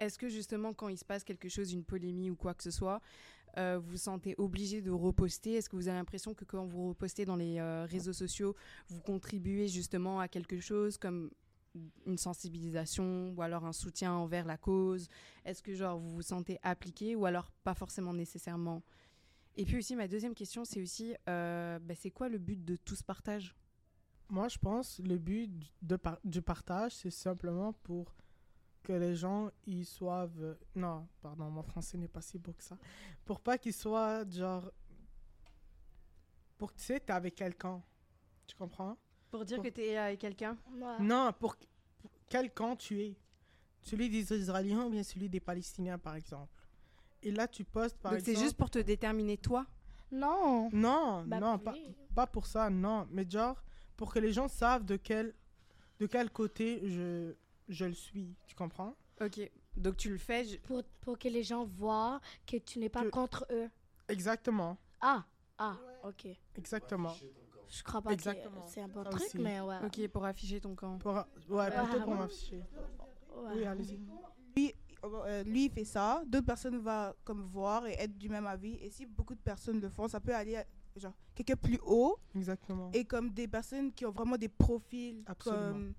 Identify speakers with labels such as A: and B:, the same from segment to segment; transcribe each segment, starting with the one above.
A: est-ce que justement, quand il se passe quelque chose, une polémie ou quoi que ce soit, euh, vous vous sentez obligé de reposter? Est-ce que vous avez l'impression que quand vous repostez dans les euh, réseaux sociaux, vous contribuez justement à quelque chose comme une sensibilisation ou alors un soutien envers la cause? Est-ce que genre vous vous sentez appliqué ou alors pas forcément nécessairement? Et puis aussi ma deuxième question, c'est aussi, euh, bah, c'est quoi le but de tout ce partage?
B: Moi, je pense le but du partage, c'est simplement pour que les gens ils soient non pardon mon français n'est pas si beau que ça. Pour pas qu'ils soient genre pour que tu sais t'es avec quelqu'un. Tu comprends?
A: Pour dire
B: Pour-
A: que tu es avec quelqu'un?
C: Ouais.
B: non pour, pour quel camp tu es? Celui des Israéliens ou bien celui des Palestiniens par exemple? Et là tu postes par
A: Donc c'est
B: exemple
A: juste pour te déterminer toi?
C: Non.
B: non
C: Bah,
B: non pas, pas pour ça non. Mais genre pour que les gens savent de quel de quel côté je je le suis tu comprends?
A: Ok. Donc tu le fais. je-
C: Pour, pour que les gens voient que tu n'es pas
B: Que-
C: contre eux.
B: exactement
C: Ah, ah, ok.
B: exactement
C: Je crois pas
B: Exactement.
C: que c'est un bon truc,
B: aussi.
C: mais ouais.
A: Ok, pour afficher ton camp.
B: Pour, ouais, plutôt
C: Ah,
B: pour m'afficher.
C: Ouais.
B: Oui, allez-y.
D: lui, euh, lui, il fait ça, d'autres personnes vont comme voir et être du même avis. Et si beaucoup de personnes le font, ça peut aller à, genre quelque plus haut.
B: Exactement.
D: Et comme des personnes qui ont vraiment des profils,
B: Absolument.
D: comme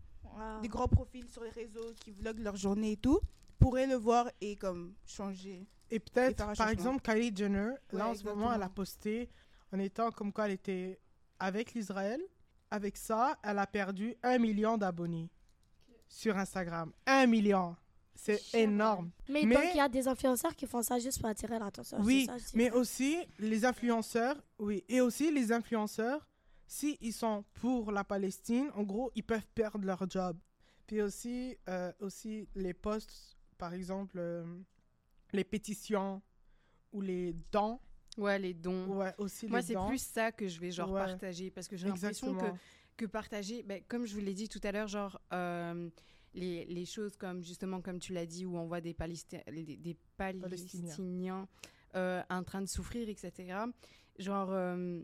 D: Des gros profils sur les réseaux, qui vloguent leur journée et tout, pourraient le voir et comme changer.
B: Et peut-être, par exemple, Kylie Jenner, là en ce moment, elle a
D: exactement.
B: posté en étant comme quoi elle était avec l'Israël. Avec ça, elle a perdu un million d'abonnés sur Instagram. Un million. C'est énorme.
C: Mais,
B: Mais-
C: donc, il y a des influenceurs qui font ça juste pour attirer l'attention.
B: Oui,
C: ça,
B: mais aussi les influenceurs, oui, et aussi les influenceurs, si ils sont pour la Palestine, en gros, ils peuvent perdre leur job. Puis aussi, euh, aussi les posts, par exemple, euh, les pétitions ou les dons,
A: Ouais, les dons.
B: ouais, aussi
A: Moi, c'est plus ça que je vais genre
B: Ouais.
A: partager parce que j'ai l'impression que, que partager, ben, comme je vous l'ai dit tout à l'heure, genre euh, les, les choses comme justement comme tu l'as dit où on voit des, Palesti- des, des Palestiniens euh, en train de souffrir, etc. Genre, euh,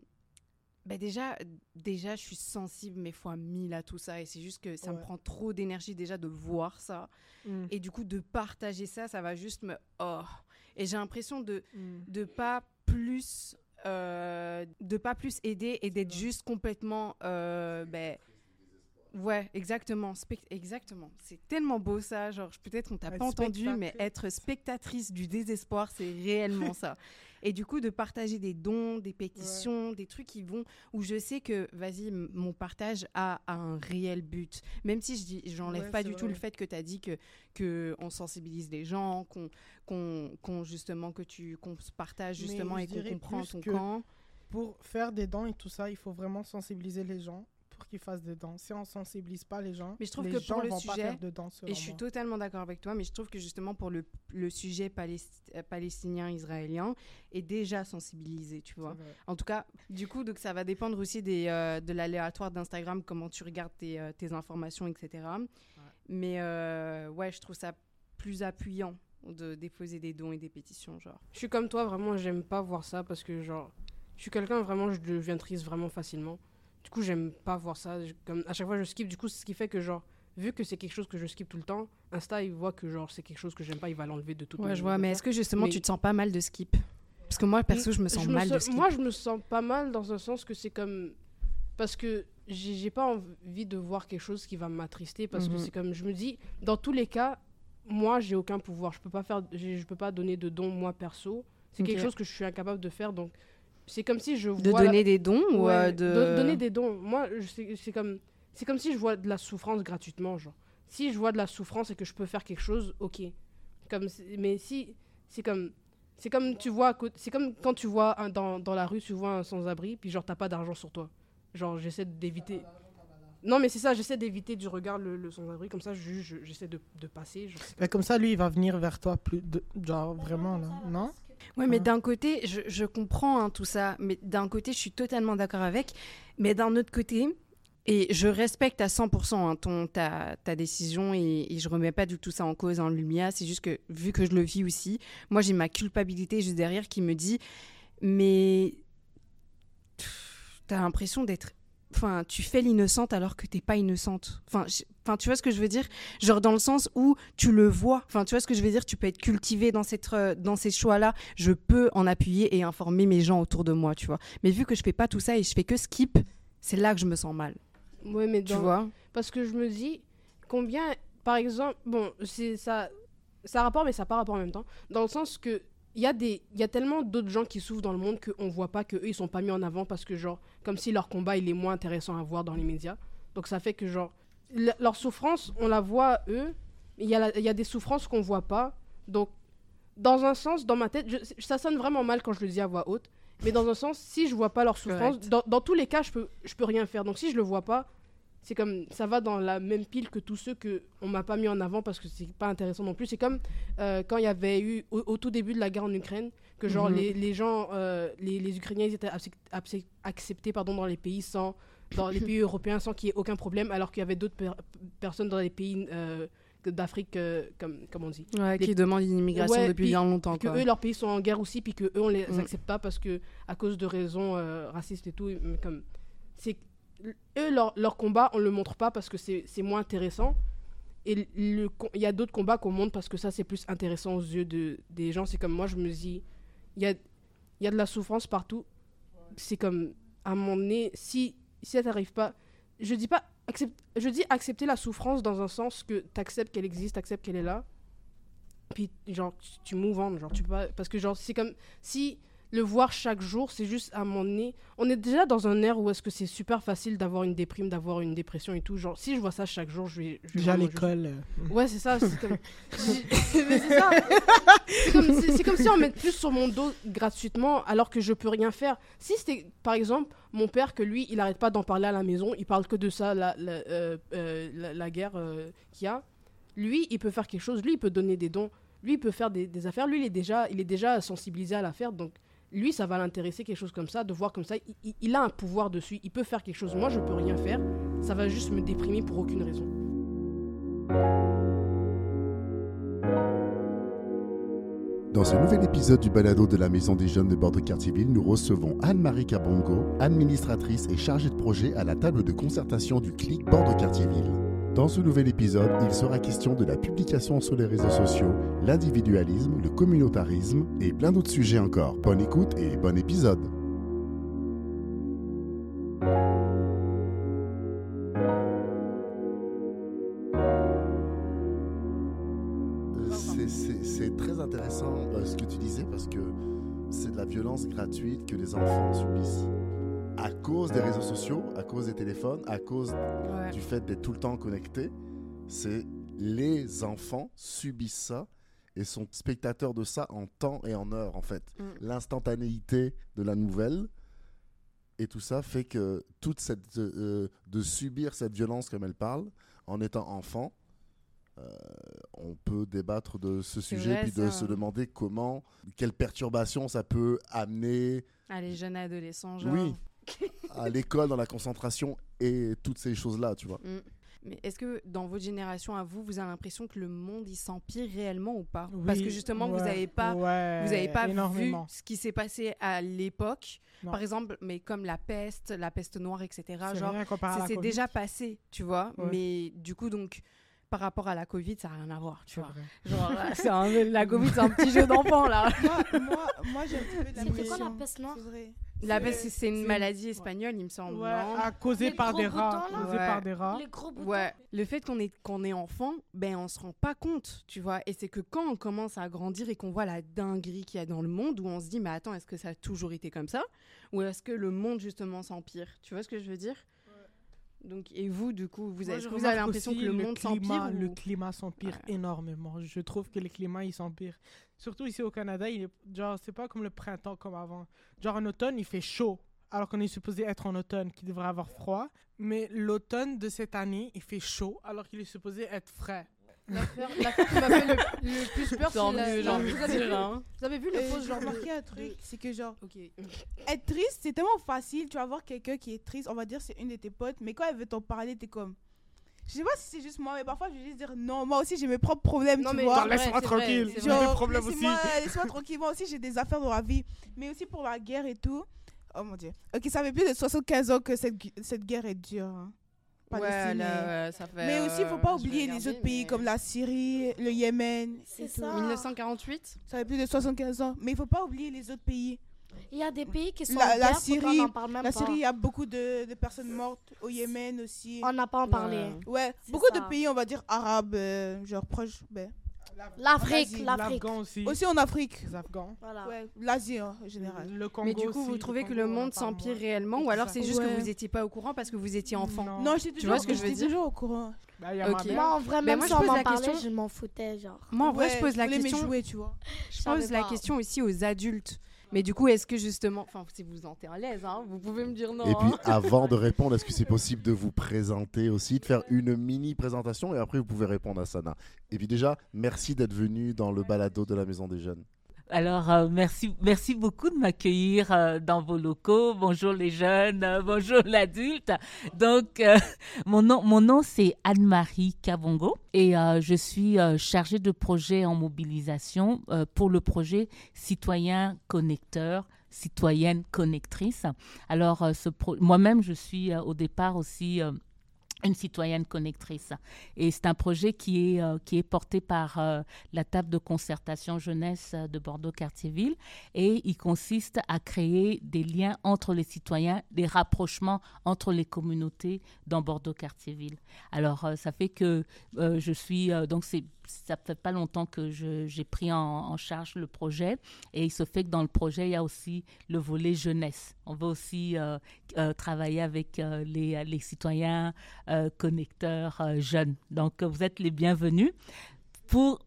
A: ben déjà, déjà, je suis sensible mais fois mille à tout ça et c'est juste que ça me prend trop d'énergie déjà de voir ça.
B: Mm,
A: et du coup de partager ça, ça va juste me oh. Et j'ai l'impression de
B: mm.
A: de pas plus euh, de pas plus aider et d'être juste complètement euh, ben ouais exactement exactement. C'est tellement beau ça genre peut-être on t'a pas entendu mais être spectatrice du désespoir c'est réellement ça. Et du coup de partager des dons des pétitions des trucs qui vont où je sais que vas-y mon partage a, a un réel but. Même si je dis j'enlève
B: Ouais,
A: pas du tout le fait que tu as dit que que on sensibilise les gens qu'on qu'on qu'on, justement que tu qu'on partage justement et qu'on comprend ton
B: que-
A: camp.
B: Pour faire des dons et tout ça, il faut vraiment sensibiliser les gens pour qu'ils fassent des dons. Si on sensibilise pas les gens,
A: Mais je trouve
B: les
A: que
B: gens
A: pour le
B: vont pas
A: sujet-
B: faire de
A: Et je suis
B: moi.
A: totalement d'accord avec toi, mais je trouve que justement pour le, le sujet euh, palestinien-israélien est déjà sensibilisé, tu vois. En tout cas, du coup, donc ça va dépendre aussi des, euh, de l'aléatoire d'Instagram, comment tu regardes tes, euh, tes informations, etc. Mais euh, ouais, je trouve ça plus appuyant de déposer des dons et des pétitions, genre.
E: Je suis comme toi, vraiment, j'aime pas voir ça parce que, genre, je suis quelqu'un, vraiment, je deviens triste vraiment facilement. Du coup, j'aime pas voir ça. Je- Comme, à chaque fois, je skip. Du coup, c'est ce qui fait que, genre, vu que c'est quelque chose que je skip tout le temps, Insta, il voit que, genre, c'est quelque chose que j'aime pas, il va l'enlever de tout
A: Ouais, je vois, mais est-ce que justement
E: Mais-
A: tu te sens pas mal de skip? Parce que moi, perso, je me sens mal de skip.
E: Moi, je me sens pas mal dans un sens que c'est comme. Parce que j'ai pas envie de voir quelque chose qui va m'attrister. Parce que
A: Mhm.
E: c'est comme. Je me dis, dans tous les cas, moi, j'ai aucun pouvoir. Je peux pas faire. Je peux pas donner de dons, moi, perso. C'est quelque chose que je suis incapable de faire. Donc, c'est comme si je
A: de
E: vois. la-
A: donner des dons ou
E: Ouais,
A: euh, de...
E: donner des dons. Moi, c'est c'est comme. C'est comme si je vois de la souffrance gratuitement, genre. Si je vois de la souffrance et que je peux faire quelque chose, ok. Comme, mais si c'est comme, c'est comme tu vois, c'est comme quand tu vois un- dans, dans la rue, tu vois un sans-abri, puis genre t'as pas d'argent sur toi. Genre j'essaie d'éviter. Non mais c'est ça, j'essaie d'éviter du regard le, le sans-abri, comme ça je- je- j'essaie de, de passer. genre.
B: Mais comme ça, lui, il va venir vers toi plus de... genre vraiment là, non?
A: Ouais, mais d'un côté, je, je comprends hein, tout ça, mais d'un côté, je suis totalement d'accord avec, mais d'un autre côté, et je respecte à 100% hein, ton, ta, ta décision et, et je remets pas du tout ça en cause en lumière, c'est juste que vu que je le vis aussi, moi j'ai ma culpabilité juste derrière qui me dit, mais t'as l'impression d'être enfin, tu fais l'innocente alors que t'es pas innocente. Enfin, tu vois ce que je veux dire? Genre dans le sens où tu le vois. Enfin, tu vois ce que je veux dire? Tu peux être cultivé dans cette, euh, dans ces choix-là. Je peux en appuyer et informer mes gens autour de moi, tu vois. Mais vu que je fais pas tout ça et je fais que skip, c'est là que je me sens mal.
E: Ouais, mais
A: Tu
E: dans-
A: vois?
E: Parce que je me dis, combien, par exemple, bon, c'est ça, ça a rapport, mais ça pas rapport en même temps, dans le sens que il y a des, il y a tellement d'autres gens qui souffrent dans le monde qu'on voit pas que eux ils sont pas mis en avant parce que genre, comme si leur combat il est moins intéressant à voir dans les médias. Donc ça fait que genre, le- leur souffrance, on la voit eux, il y a, la- il y a des souffrances qu'on voit pas. Donc, dans un sens, dans ma tête, je- ça sonne vraiment mal quand je le dis à voix haute. Mais dans un sens, si je vois pas leur souffrance, dans, dans tous les cas, je peux, je peux rien faire. Donc si je le vois pas, c'est comme ça va dans la même pile que tous ceux que on m'a pas mis en avant parce que c'est pas intéressant non plus. C'est comme euh, quand il y avait eu au, au tout début de la guerre en Ukraine que genre
A: Mhm.
E: les, les gens, euh, les, les Ukrainiens ils étaient accept- accept- acceptés pardon dans les pays sans dans les pays européens sans qu'il y ait aucun problème alors qu'il y avait d'autres per- personnes dans les pays euh, que- d'Afrique euh, comme comme on dit?
A: Ouais,
E: Les-
A: qui demandent une immigration
E: Ouais,
A: depuis
E: puis-
A: bien longtemps.
E: Que
A: quoi.
E: eux leurs pays sont en guerre aussi puis que eux on les
A: Mm.
E: accepte pas parce que à cause de raisons euh, racistes et tout mais comme c'est eux leur, leur combat on le montre pas parce que c'est moins intéressant. Et il y a d'autres combats qu'on montre parce que ça c'est plus intéressant aux yeux de des gens. C'est comme moi je me dis il y a y a de la souffrance partout. C'est comme à un moment donné si si ça t'arrive pas je dis pas accept- je dis accepter la souffrance dans un sens que t'acceptes qu'elle existe t'acceptes qu'elle est là. Puis genre tu, tu move on, genre tu pas parce que genre c'est comme si le voir chaque jour c'est juste à moment donné on est déjà dans un air où est-ce que c'est super facile d'avoir une déprime d'avoir une dépression et tout. Genre si je vois ça chaque jour je vais, je vais
B: Déjà à l'école. euh,
E: ouais c'est ça c'est comme comme, comme si on met plus sur mon dos gratuitement alors que je peux rien faire. Si c'était par exemple mon père que lui il arrête pas d'en parler à la maison il parle que de ça la, la, euh, euh, la, la guerre euh, qu'il y a lui il peut faire quelque chose lui il peut donner des dons lui il peut faire des, des affaires lui il est déjà il est déjà sensibilisé à l'affaire donc lui ça va l'intéresser quelque chose comme ça de voir comme ça il, a un pouvoir dessus il peut faire quelque chose. Moi je peux rien faire. Ça va juste me déprimer pour aucune raison.
F: Dans ce nouvel épisode du balado de la Maison des Jeunes de Bordeaux-Cartierville, nous recevons Anne-Marie Cabongo, administratrice et chargée de projet à la table de concertation du CLIC Bordeaux-Cartierville. Dans ce nouvel épisode, il sera question de la publication sur les réseaux sociaux, l'individualisme, le communautarisme et plein d'autres sujets encore. Bonne écoute et bon épisode. Fait d'être tout le temps connecté. C'est les enfants subissent ça et sont spectateurs de ça en temps et en heure en fait.
A: Mm.
F: L'instantanéité de la nouvelle et tout ça fait que toute cette euh, de subir cette violence comme elle parle en étant enfant euh, on peut débattre de ce sujet
A: vrai,
F: puis de
A: ça.
F: se demander comment quelles perturbations ça peut amener
A: Ah, les jeunes adolescents, genre.
F: oui à l'école dans la concentration et toutes ces choses là tu vois
A: Mm. Mais est-ce que dans votre génération à vous, vous avez l'impression que le monde il s'empire réellement ou pas? Parce que justement, vous n'avez pas,
B: ouais,
A: vous avez pas vu ce qui s'est passé à l'époque. Par exemple, mais comme la peste, la peste noire, etc.
B: C'est
A: Genre, c'est c'est déjà passé, tu vois.
B: Ouais.
A: Mais du coup, donc, par rapport à la Covid, ça n'a rien à voir, tu
B: C'est
A: vois.
B: vrai.
A: Genre, là, c'est un- la Covid, c'est un petit jeu d'enfant, là.
D: moi, moi, moi j'ai un petit peu de la
C: C'était quoi la peste noire?
A: La
B: C'est-
A: peste, c'est- une maladie espagnole, il me semble.
B: Ouais,
C: Les
B: par des rats.
C: boutons,
A: Ouais.
B: par des rats.
C: Les gros boutons.
A: Ouais, le fait qu'on est, qu'on est enfant, ben on se rend pas compte, tu vois. Et c'est que quand on commence à grandir et qu'on voit la dinguerie qu'il y a dans le monde, où on se dit, mais attends, est-ce que ça a toujours été comme ça? Ou est-ce que le monde, justement, s'empire? Tu vois ce que je veux dire? Donc, et vous, du coup, vous
B: Moi,
A: avez, vous avez l'impression que le monde
B: climat,
A: s'empire
B: Le
A: ou-
B: climat s'empire
A: Ouais.
B: énormément. Je trouve que le climat, il s'empire. Surtout ici au Canada, il est, genre, c'est pas comme le printemps comme avant. Genre, en automne, il fait chaud. Alors qu'on est supposé être en automne, qui devrait avoir froid. Mais l'automne de cette année, il fait chaud, alors qu'il est supposé être frais.
E: L'affaire l'affaire qui m'a fait le, le plus peur, c'est la- la-
A: envie
E: vous, avez vu,
A: hein.
E: vous avez vu le post
D: j'ai
E: genre
D: remarqué un truc, c'est que genre, être triste, c'est tellement facile. Tu vas voir quelqu'un qui est triste, on va dire c'est une de tes potes, mais quand elle veut t'en parler, t'es comme. Je sais pas si c'est juste moi, mais parfois je vais juste dire non, moi aussi j'ai mes propres problèmes,
E: Non,
D: tu
E: mais
D: vois.
B: laisse-moi tranquille. J'ai des problèmes aussi.
D: laissez-moi- Laisse-moi tranquille, moi aussi j'ai des affaires dans la vie. Mais aussi pour la guerre et tout. Oh mon dieu. Ok, ça fait plus de 75 ans que cette, cette guerre est dure. hein.
A: Ouais, là, ouais, ça fait,
D: Mais aussi, il faut pas
A: euh,
D: oublier les autres pays
A: mais-
D: comme la Syrie, le Yémen.
C: C'est ça.
A: 1948
D: Ça fait plus de 75 ans. Mais il faut pas oublier les autres pays.
C: Il y a des pays qui sont
D: La-
C: en
D: la
C: guerre,
D: Syrie-
C: on n'en parle même
D: La
C: pas.
D: Syrie, il y a beaucoup de, de personnes mortes. Au Yémen aussi.
C: On n'a pas en parlé.
A: Ouais.
D: Beaucoup
C: ça.
D: de pays, on va dire arabes, euh, genre proches. ben,
C: L'Afrique, l'Afrique.
B: L'Afghan aussi.
D: Aussi en Afrique.
B: Les Afghans.
C: Voilà.
D: Ouais, l'Asie en général.
B: Le Congo
A: Mais du coup,
B: aussi,
A: vous trouvez que le monde s'empire réellement ou alors c'est juste
D: Ouais.
A: que vous étiez pas au courant parce que vous étiez enfant?
B: Non.
D: Non, j'étais toujours,
A: ce que je veux
D: j'étais
A: dire?
D: toujours au courant.
B: Bah.
C: Moi, en vrai, même
A: moi, je
C: si on
A: pose
C: m'en
A: la
C: parlait,
A: question-
C: je m'en foutais, genre.
A: Moi, en vrai, je pose la question.
D: jouets, tu vois.
A: Je pose la
C: pas.
A: question aussi aux adultes. Mais du coup, est-ce que justement, enfin, si vous vous sentez à l'aise, hein, vous pouvez me dire non.
F: Et puis,
A: hein.
F: avant de répondre, est-ce que c'est possible de vous présenter aussi, de faire une mini présentation et après vous pouvez répondre à Sana. Et puis déjà, merci d'être venu dans le balado de la Maison des Jeunes.
G: Alors, euh, merci, merci beaucoup de m'accueillir euh, dans vos locaux. Bonjour les jeunes, euh, bonjour l'adulte. Donc, mon nom, mon nom c'est Anne-Marie Kabongo et je suis chargée de projet en mobilisation pour le projet Citoyen Connecteur, Citoyenne Connectrice. Alors, moi-même, je suis au départ aussi une citoyenne connectrice. Et c'est un projet qui est, euh, qui est porté par euh, la table de concertation jeunesse de Bordeaux-Cartierville et il consiste à créer des liens entre les citoyens, des rapprochements entre les communautés dans Bordeaux-Cartierville. Alors, euh, ça fait que je suis, donc c'est ça fait pas longtemps que j'ai pris en, charge le projet et il se fait que dans le projet, il y a aussi le volet jeunesse. On va aussi euh, euh, travailler avec euh, les, citoyens connecteurs jeunes. Donc, vous êtes les bienvenus. Pour,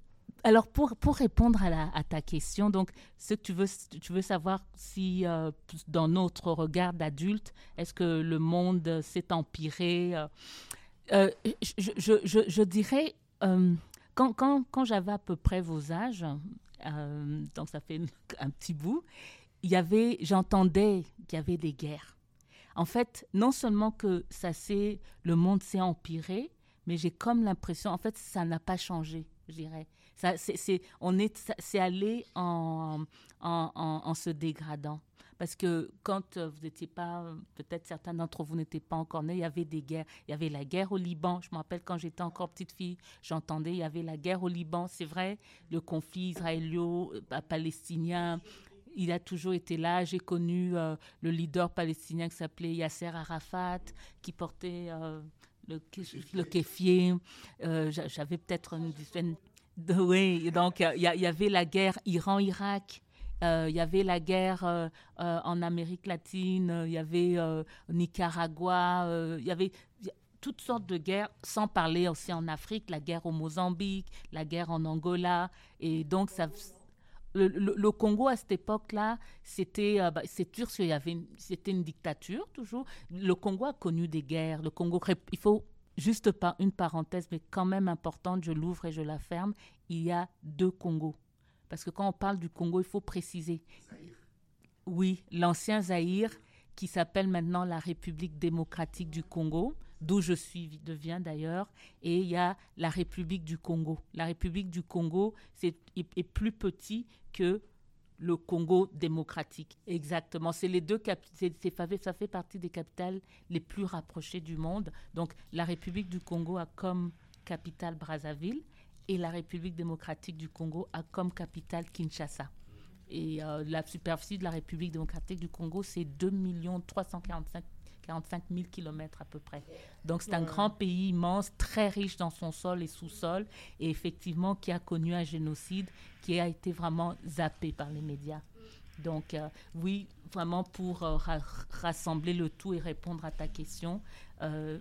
G: alors, pour, pour répondre à, ta question, donc, ce que tu veux, tu veux savoir si, dans notre regard d'adulte, est-ce que le monde s'est empiré je, dirais, quand, quand, quand j'avais à peu près vos âges, euh, donc ça fait un petit bout, il y avait, j'entendais qu'il y avait des guerres. En fait, non seulement que ça s'est, le monde s'est empiré, mais j'ai comme l'impression, en fait, ça n'a pas changé, je dirais. Ça, c'est, on est, c'est allé en, en, en se dégradant. Parce que quand euh, vous n'étiez pas, euh, peut-être certains d'entre vous n'étaient pas encore nés, il y avait des guerres. Il y avait la guerre au Liban. Je me rappelle quand j'étais encore petite fille, j'entendais, il y avait la guerre au Liban. C'est vrai, le conflit israélo-palestinien, il a toujours été là. J'ai connu euh, le leader palestinien qui s'appelait Yasser Arafat, qui portait euh, le, le kéfier. Euh, j'a- J'avais peut-être une dizaine de... Oui, donc euh, il y, a- il y avait la guerre Iran-Irak. Euh, Il y avait la guerre euh, euh, en Amérique latine, euh, il y avait euh, Nicaragua, euh, il y avait toutes sortes de guerres, sans parler aussi en Afrique, la guerre au Mozambique, la guerre en Angola. Et donc, le, Congo, à cette époque-là, c'était, euh, bah, c'est sûr qu'il y avait, une- dictature toujours. Le Congo a connu des guerres. Le Congo, il faut juste une parenthèse, mais quand même importante, je l'ouvre et je la ferme. Il y a deux Congos. Parce que quand on parle du Congo, il faut préciser. Oui, l'ancien Zaïre, qui s'appelle maintenant la République démocratique du Congo, d'où je suis, deviens d'ailleurs, et il y a la République du Congo. La République du Congo est, plus petit que le Congo démocratique. Exactement. C'est les deux ça fait partie des capitales les plus rapprochées du monde. Donc, la République du Congo a comme capitale Brazzaville et la République démocratique du Congo a comme capitale Kinshasa. Et euh, la superficie de la République démocratique du Congo, c'est 2 345 45 000 kilomètres à peu près. Donc c'est un grand pays immense, très riche dans son sol et sous-sol, et effectivement qui a connu un génocide qui a été vraiment zappé par les médias. Donc euh, oui, vraiment pour euh, ra- rassembler le tout et répondre à ta question, euh,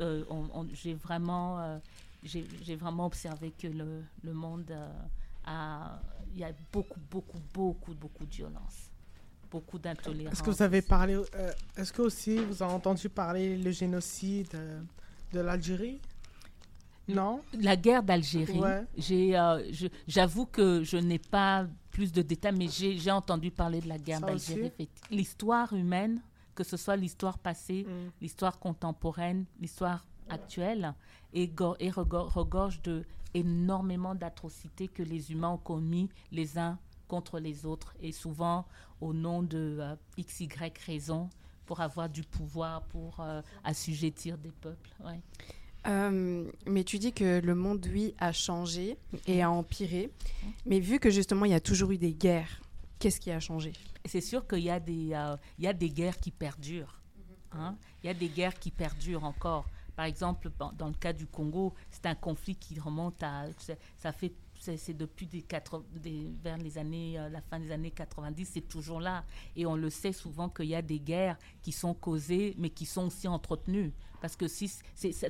G: on- on- j'ai vraiment, j'ai vraiment observé que le, le monde euh, a, il y a beaucoup, beaucoup, beaucoup, beaucoup de violence, beaucoup d'intolérance.
B: Est-ce que vous avez parlé, euh, est-ce que aussi vous avez entendu parler le génocide euh, de l'Algérie? Non?
G: La guerre d'Algérie,
B: Ouais.
G: euh, j'avoue que je n'ai pas plus de détails, mais j'ai, entendu parler de la guerre d'Algérie. L'histoire humaine, que ce soit l'histoire passée,
B: Mm.
G: l'histoire contemporaine, l'histoire actuelle, rego- regorge de énormément d'atrocités que les humains ont commis les uns contre les autres et souvent au nom de euh, x, y raison pour avoir du pouvoir, pour euh, assujettir des peuples. ouais.
A: Euh, mais tu dis que le monde, oui, a changé et a empiré. Mais vu que justement, il y a toujours eu des guerres, qu'est-ce qui a changé?
G: Et c'est sûr qu'il y, a des, euh, il y a des guerres qui perdurent. hein. Il y a des guerres qui perdurent encore. Par exemple, dans, dans le cas du Congo, c'est un conflit qui remonte à. Ça fait. C'est depuis des vers années, euh, la fin des années 90, c'est toujours là. Et on le sait souvent qu'il y a des guerres qui sont causées, mais qui sont aussi entretenues. Parce que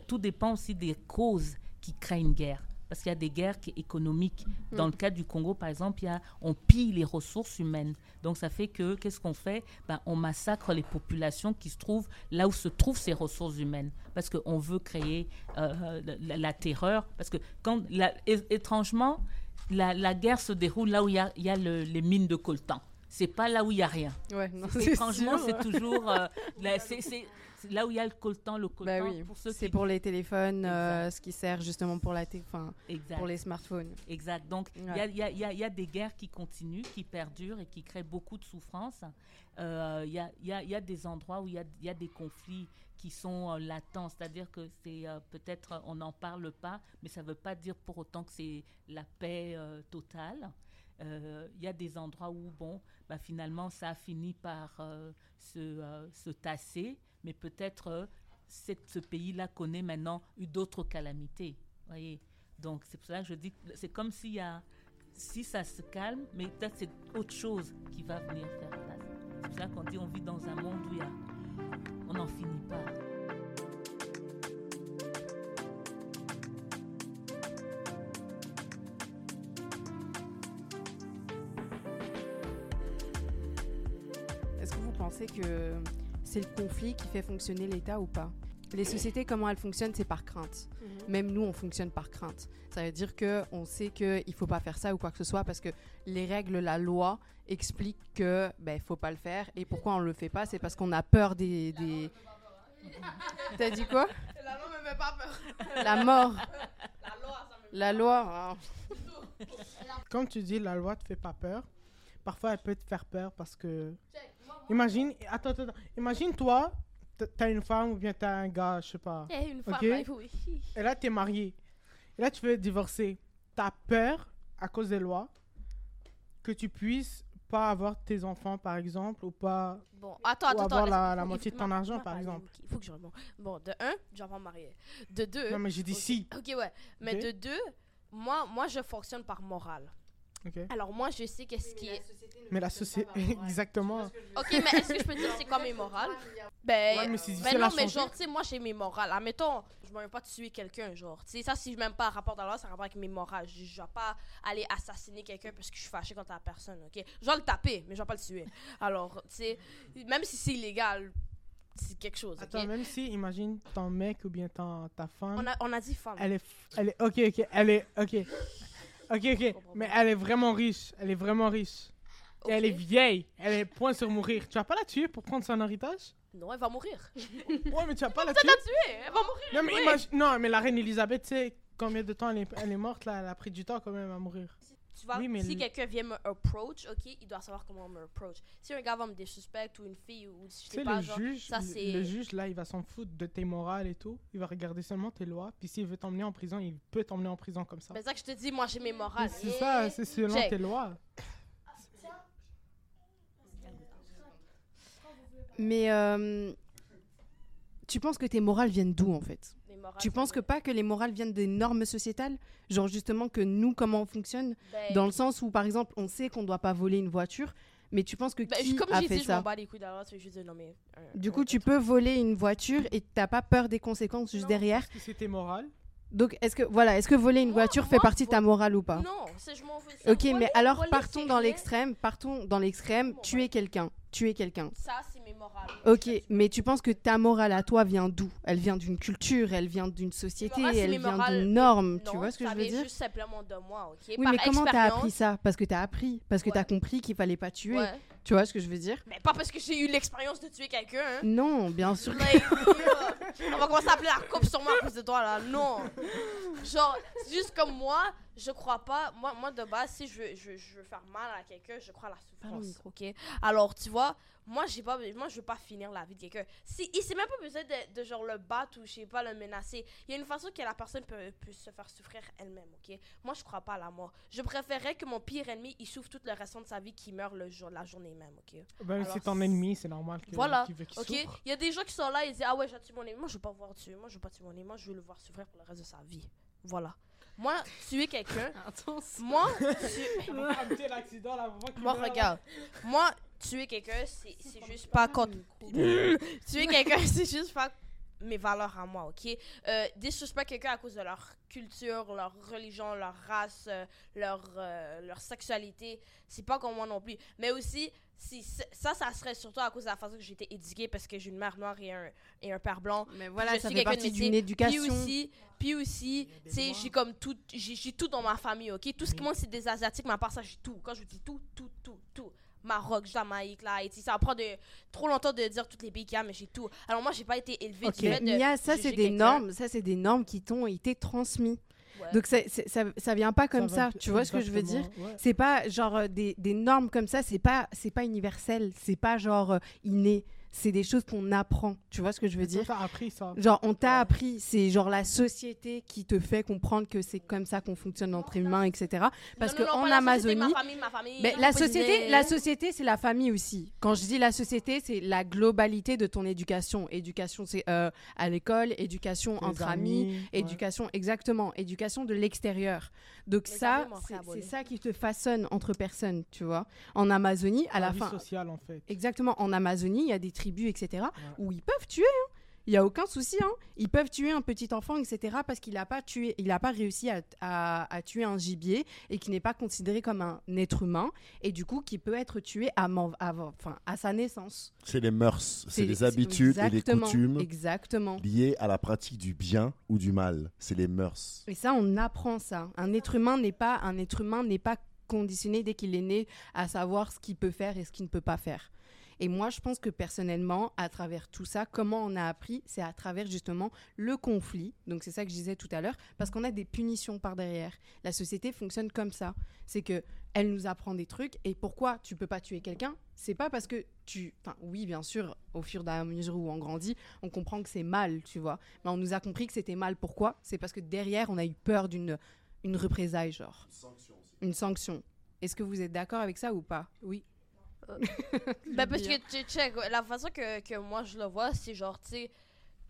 G: tout dépend aussi des causes qui créent une guerre. Parce qu'il y a des guerres économiques. Dans le cas du Congo, par exemple, il y a, on pille les ressources humaines. Donc ça fait que, qu'est-ce qu'on fait? Ben, On massacre les populations qui se trouvent là où se trouvent ces ressources humaines. Parce qu'on veut créer euh, la, la terreur. Parce que, quand, la- étrangement, la, la guerre se déroule là où il y a, il y a le- les mines de coltan. C'est pas là où il n'y a rien.
A: Ouais, non,
G: Étrangement, c'est toujours euh, c'est là où il y a le coltan. Le coltan,
A: Bah oui,
G: pour ceux
A: c'est
G: qui-
A: pour les téléphones, euh, ce qui sert justement pour la pour les smartphones.
G: Exact. Donc, il y, a,
A: Ouais.
G: y y y des guerres qui continuent, qui perdurent et qui créent beaucoup de souffrance. Euh, Il y, a, y des endroits où il y a, des conflits qui sont euh, latents, c'est-à-dire que c'est euh, peut-être euh, on n'en parle pas, mais ça ne veut pas dire pour autant que c'est la paix euh, totale. Euh, Il y a des endroits où, bon, bah, finalement, ça a fini par euh, se, euh, se tasser, mais peut-être euh, ce pays-là connaît maintenant d'autres calamités. Voyez. Donc, c'est pour ça que je dis c'est comme s'il y a, si ça se calme, mais peut-être c'est autre chose qui va venir faire place. C'est pour ça qu'on dit on vit dans un monde où on n'en finit pas.
A: Est-ce que vous pensez que c'est le conflit qui fait fonctionner l'État ou pas Les sociétés, comment elles fonctionnent, c'est par crainte. Même nous, on fonctionne par crainte. Ça veut dire que on sait qu'il ne faut pas faire ça ou quoi que ce soit parce que les règles, la loi expliquent que ben faut pas le faire. Et pourquoi on le fait pas? C'est parce qu'on a peur des. des... T'as dit quoi?
D: La loi me fait pas peur.
A: La mort. La loi. hein.
B: Comme tu dis, la loi te fait pas peur. Parfois, elle peut te faire peur parce que. Imagine, attends, attends, imagine toi, t'as une femme ou bien t'as un gars, je sais pas.
C: Eh, une femme,
B: Ok.
C: là, oui.
B: Et là, t'es marié. Et là, tu veux divorcer. T'as peur, à cause des lois, que tu puisses pas avoir tes enfants, par exemple, ou pas.
C: Bon, attends,
B: Ou
C: attends,
B: avoir
C: attends.
B: la- la moitié de ton argent, par exemple.
C: Il faut que je réponde. Bon, de un, je vais pas me marier. De deux.
B: Non, mais j'ai dit si.
C: Ok, ouais. Mais de deux, moi, moi, je fonctionne par morale. Alors, moi, je sais qu'est-ce qui est.
B: Mais la société. Exactement.
C: Ok, mais est-ce que je peux dire c'est quoi mes morales? Ben,
B: Ouais, mais
C: ben non,
B: à
C: mais
B: changer.
C: genre, tu sais, moi, j'ai mes morales. Admettons, je ne vais pas tuer quelqu'un, genre. Tu sais, ça, si je m'aime pas un rapport dans la loi, ça a rapport avec mes morales. Je je vais pas aller assassiner quelqu'un parce que je suis fâchée contre la personne, ok? Je vais le taper, mais je vais pas le tuer. Alors, tu sais, même si c'est illégal, c'est quelque chose?
B: Attends, même si, imagine ton mec ou bien ton, ta femme.
C: On a, on a dit femme.
B: Elle est, elle est, ok, ok, elle est, ok, ok, ok, mais elle est vraiment riche, elle est vraiment riche. Et elle est vieille, elle est point sur mourir. Tu vas pas la tuer pour prendre son héritage?
C: Non, elle va mourir.
B: Ouais, mais tu vas pas la tuer.
C: La tuer, elle va mourir.
B: Non, mais
C: oui.
B: imagine, non, mais la reine Elisabeth, tu sais combien de temps elle est, elle est morte là, elle a pris du temps quand même à mourir.
C: Tu vois,
B: Oui, mais
C: si quelqu'un vient me approach, ok, il doit savoir comment me approach. Si un gars va me désuspecte ou une fille ou je
B: Tu
C: sais pas,
B: le
C: genre,
B: juge,
C: ça,
B: le-
C: c'est-
B: le juge là, il va s'en foutre de tes morales et tout. Il va regarder seulement tes lois. Puis s'il veut t'emmener en prison, il peut t'emmener en prison comme ça.
C: c'est ça que je te dis, moi j'ai mes morales.
B: C'est ça, c'est selon
C: Check.
B: tes lois.
A: Mais euh, tu penses que tes morales viennent d'où en fait?
C: Morales,
A: Tu penses que pas que les morales viennent des normes sociétales? Genre justement que nous, comment on fonctionne?
C: Ben,
A: Dans le sens où, par exemple, on sait qu'on doit pas voler une voiture, mais tu penses que
C: ben,
A: qui
C: comme
A: a
C: j'ai
A: fait
C: dit, je m'en
A: ça
C: bats les couilles d'alors, tu veux juste dire non mais. un-
A: Du
C: un
A: coup, tu peux voler une voiture et t'as pas peur des conséquences juste
B: Non,
A: derrière?
B: Parce que c'est tes morales.
A: Donc, est-ce que voilà, est-ce que voler une
C: Moi-
A: voiture fait partie de ta morale ou pas?
C: Non, c'est je m'en fous.
A: Ok,
C: Voler-
A: mais alors
C: voler,
A: partons dans l'extrême, partons dans l'extrême, tuer quelqu'un, tuer quelqu'un.
C: Ça, c'est mes morales.
A: Ok, mais tu penses que ta morale à toi vient d'où? Elle vient d'une culture, elle vient d'une société,
C: morales,
A: elle vient d'une norme,
C: Non,
A: tu vois ce que je veux dire?
C: juste simplement de moi, ok?
A: Oui,
C: Par
A: mais comment t'as appris ça? Parce que t'as appris, parce que
C: Ouais.
A: t'as compris qu'il fallait pas tuer.
C: Ouais.
A: Tu vois ce que je veux dire?
C: Mais pas parce que j'ai eu l'expérience de tuer quelqu'un, hein.
A: Non, bien sûr.
C: yo, on va commencer à appeler la coupe sur moi à cause de toi là. Non. Genre, c'est juste comme moi, je crois pas. Moi, moi de base, si je veux, je, veux- je veux faire mal à quelqu'un, je crois à la souffrance.
A: micro.
C: Ok? Alors, tu vois, moi, j'ai pas, moi, je veux pas finir la vie de quelqu'un. Si, il s'est même pas besoin de, de genre le battre ou je sais pas le menacer. Il y a une façon que la personne peut, peut se faire souffrir elle-même. Ok? Moi, je crois pas à la mort. Je préférerais que mon pire ennemi, il souffre tout le restant de sa vie, qu'il meurt le jour, la journée même. Ok?
B: Même
C: Alors,
B: si ton
C: c'est-
B: ennemi, c'est normal que,
C: Voilà,
B: qu'il veut qu'il
C: Ok,
B: souffre.
C: il y a des gens qui sont là et disent Ah ouais, j'ai tué mon ennemi. Moi, je veux pas voir tuer. Moi, je veux pas tuer mon ennemi. Moi, je veux le voir souffrir pour le reste de sa vie. Voilà. Moi, tuer quelqu'un. moi, tu- moi, regarde. Moi, tuer quelqu'un, c'est c'est juste pas contre. tuer quelqu'un, c'est juste pas mes valeurs à moi, ok? Euh, disrespect quelqu'un à cause de leur culture, leur religion, leur race, euh, leur, euh, leur sexualité, c'est pas comme moi non plus. Mais aussi, si, ça, ça serait surtout à cause de la façon que j'ai été éduquée parce que j'ai une mère noire et un, et un père blanc.
A: Mais voilà,
C: Je
A: ça
C: suis
A: fait partie d'une éducation.
C: Puis aussi, puis aussi, tu sais, j'ai comme tout, j'ai j'ai tout dans ma famille, ok? Tout ce qui manque, c'est des Asiatiques, mais à part ça, j'ai tout. Quand je vous dis tout, tout, tout, tout. Maroc, Jamaïque, là, Haïti, ça prend de, trop longtemps de dire tous les pays qu'il y a, mais j'ai tout. Alors moi, j'ai pas été élevée
B: Ok.
C: du fait de
A: Mia, ça c'est des normes, ça c'est des normes qui t'ont été transmises.
C: Ouais.
A: Donc c'est- ça, ça vient pas comme ça, tu vois ce que je veux dire?
B: ouais.
A: C'est pas genre euh, des, des normes comme ça, c'est pas c'est pas universel, c'est pas genre euh, inné, c'est des choses qu'on apprend, tu vois ce que je veux dire
B: t'as appris ça.
A: Genre on t'a appris, c'est genre la société qui te fait comprendre que c'est comme ça qu'on fonctionne entre humains, etc. Parce
C: Non, non,
A: que
C: non,
A: en
C: pas la société,
A: Amazonie,
C: ma famille, ma famille,
A: mais
C: je
A: la société, la société, c'est la famille aussi. Quand je dis la société, c'est la globalité de ton éducation. Éducation, c'est euh, à l'école, éducation entre amis, éducation, exactement, éducation de l'extérieur. Donc ça, c'est ça qui te façonne entre personnes, tu vois. En Amazonie, à la
B: vie
A: fin,
B: sociale en fait.
A: exactement, en Amazonie, il y a des tribus, etc., où ils peuvent tuer. hein. Il y a aucun souci, hein. Ils peuvent tuer un petit enfant, etc. Parce qu'il n'a pas tué, il n'a pas réussi à, à- à tuer un gibier et qui n'est pas considéré comme un être humain et du coup qui peut être tué à, à sa naissance.
F: C'est les mœurs, c'est les habitudes et les coutumes
A: Exactement.
F: liées à la pratique du bien ou du mal. C'est les mœurs.
A: Et ça, on apprend ça. Un être humain n'est pas un être humain n'est pas conditionné dès qu'il est né à savoir ce qu'il peut faire et ce qu'il ne peut pas faire. Et moi, je pense que personnellement, à travers tout ça, comment on a appris, c'est à travers justement le conflit. Donc c'est ça que je disais tout à l'heure, parce qu'on a des punitions par derrière. La société fonctionne comme ça. C'est que elle nous apprend des trucs. Et pourquoi tu peux pas tuer quelqu'un? C'est pas parce que tu, enfin oui, bien sûr, au fur et à mesure où on grandit, on comprend que c'est mal, tu vois. Mais on nous a compris que c'était mal. Pourquoi? C'est parce que derrière, on a eu peur d'une une représailles, genre. Une sanction. Est-ce que vous êtes d'accord avec ça ou pas? Oui.
C: Ben, parce que, tu check, la façon que, que moi je le vois, c'est genre, tu sais,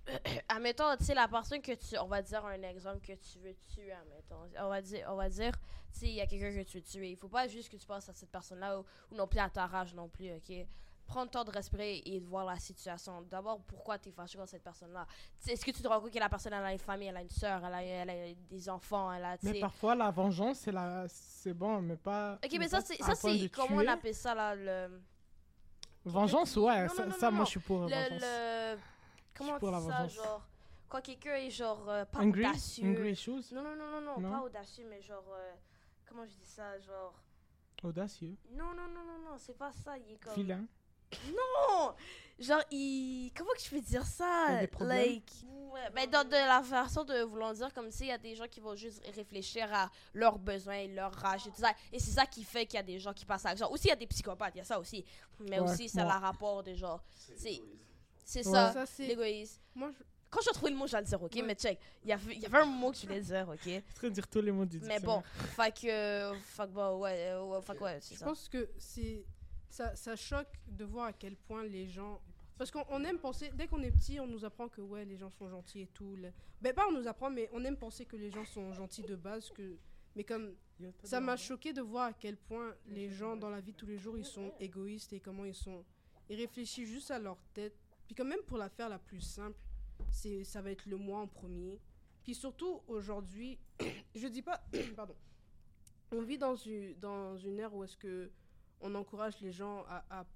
C: admettons, tu sais, la personne que tu, on va dire un exemple que tu veux tuer, admettons, on va dire, on va dire, tu sais, il y a quelqu'un que tu veux tuer, il faut pas juste que tu penses à cette personne-là ou, ou non plus à ta rage non plus, ok? Prends le temps de respirer et de voir la situation. D'abord, pourquoi tu es fâché contre cette personne-là? Est-ce que tu te rends compte que la personne, elle a une famille, elle a une soeur, elle a, elle a des enfants, elle a,
B: Mais parfois la vengeance c'est la c'est bon mais pas
C: Ok,
B: mais
C: ça, c'est, ça, c'est, comment on appelle ça, là, le...
B: Vengeance ouais,
C: Non,
B: ça,
C: non, non,
B: ça, moi je suis pour
C: le,
B: vengeance.
C: le- comment on dit ça genre quand quelqu'un est genre euh, pas
B: Angry,
C: audacieux.
B: Angry
C: non non non non non pas audacieux mais genre euh, comment je dis ça genre
B: audacieux,
C: non non non non non c'est pas ça il est comme
B: vilain.
C: Non genre il comment que je peux dire
B: Il y
C: ça
B: a des problèmes?
C: like ouais, ben dans de la façon de vouloir dire comme si il y a des gens qui vont juste réfléchir à leurs besoins leur rage et tout ça et c'est ça qui fait qu'il y a des gens qui passent à l'action aussi il y a des psychopathes il y a ça aussi mais
B: Ouais,
C: aussi ça
B: ouais.
C: a rapport de genre c'est c'est
B: Ouais.
C: ça
E: Ça, c'est.
C: l'égoïsme
E: Moi, je-
C: quand je trouvé le mot, je vais le dire, ok?
E: Ouais.
C: Mais check, il y avait, il y avait un mot que je voulais dire, ok?
B: Je suis en train de dire tous les mots du
C: Mais bon, que. Fait que bon, ouais, euh, ouais, c'est
E: Je
C: ça.
E: pense que c'est ça, ça choque de voir à quel point les gens parce qu'on on aime penser dès qu'on est petit on nous apprend que ouais les gens sont gentils et tout le- ben pas on nous apprend mais on aime penser que les gens sont gentils de base que mais comme ça m'a choqué de voir à quel point les gens dans la vie tous les jours ils sont égoïstes et comment ils sont ils réfléchissent juste à leur tête. Puis quand même pour la faire la plus simple c'est ça va être le moi en premier. Puis surtout aujourd'hui je dis pas pardon on vit dans une, dans une ère où est-ce que on encourage les gens à, à-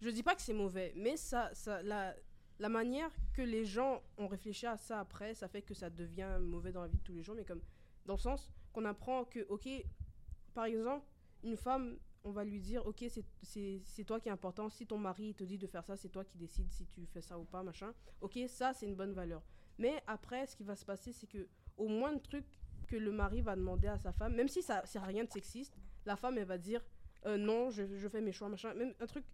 E: je dis pas que c'est mauvais mais ça, ça la, la manière que les gens ont réfléchi à ça après ça fait que ça devient mauvais dans la vie de tous les jours mais comme dans le sens qu'on apprend que ok par exemple une femme on va lui dire ok c'est- toi qui est important si ton mari te dit de faire ça c'est toi qui décides si tu fais ça ou pas machin ok ça c'est une bonne valeur. Mais après ce qui va se passer c'est que au moins de trucs que le mari va demander à sa femme, même si ça c'est rien de sexiste, la femme elle va dire euh, non, je, je fais mes choix, machin. Même un truc.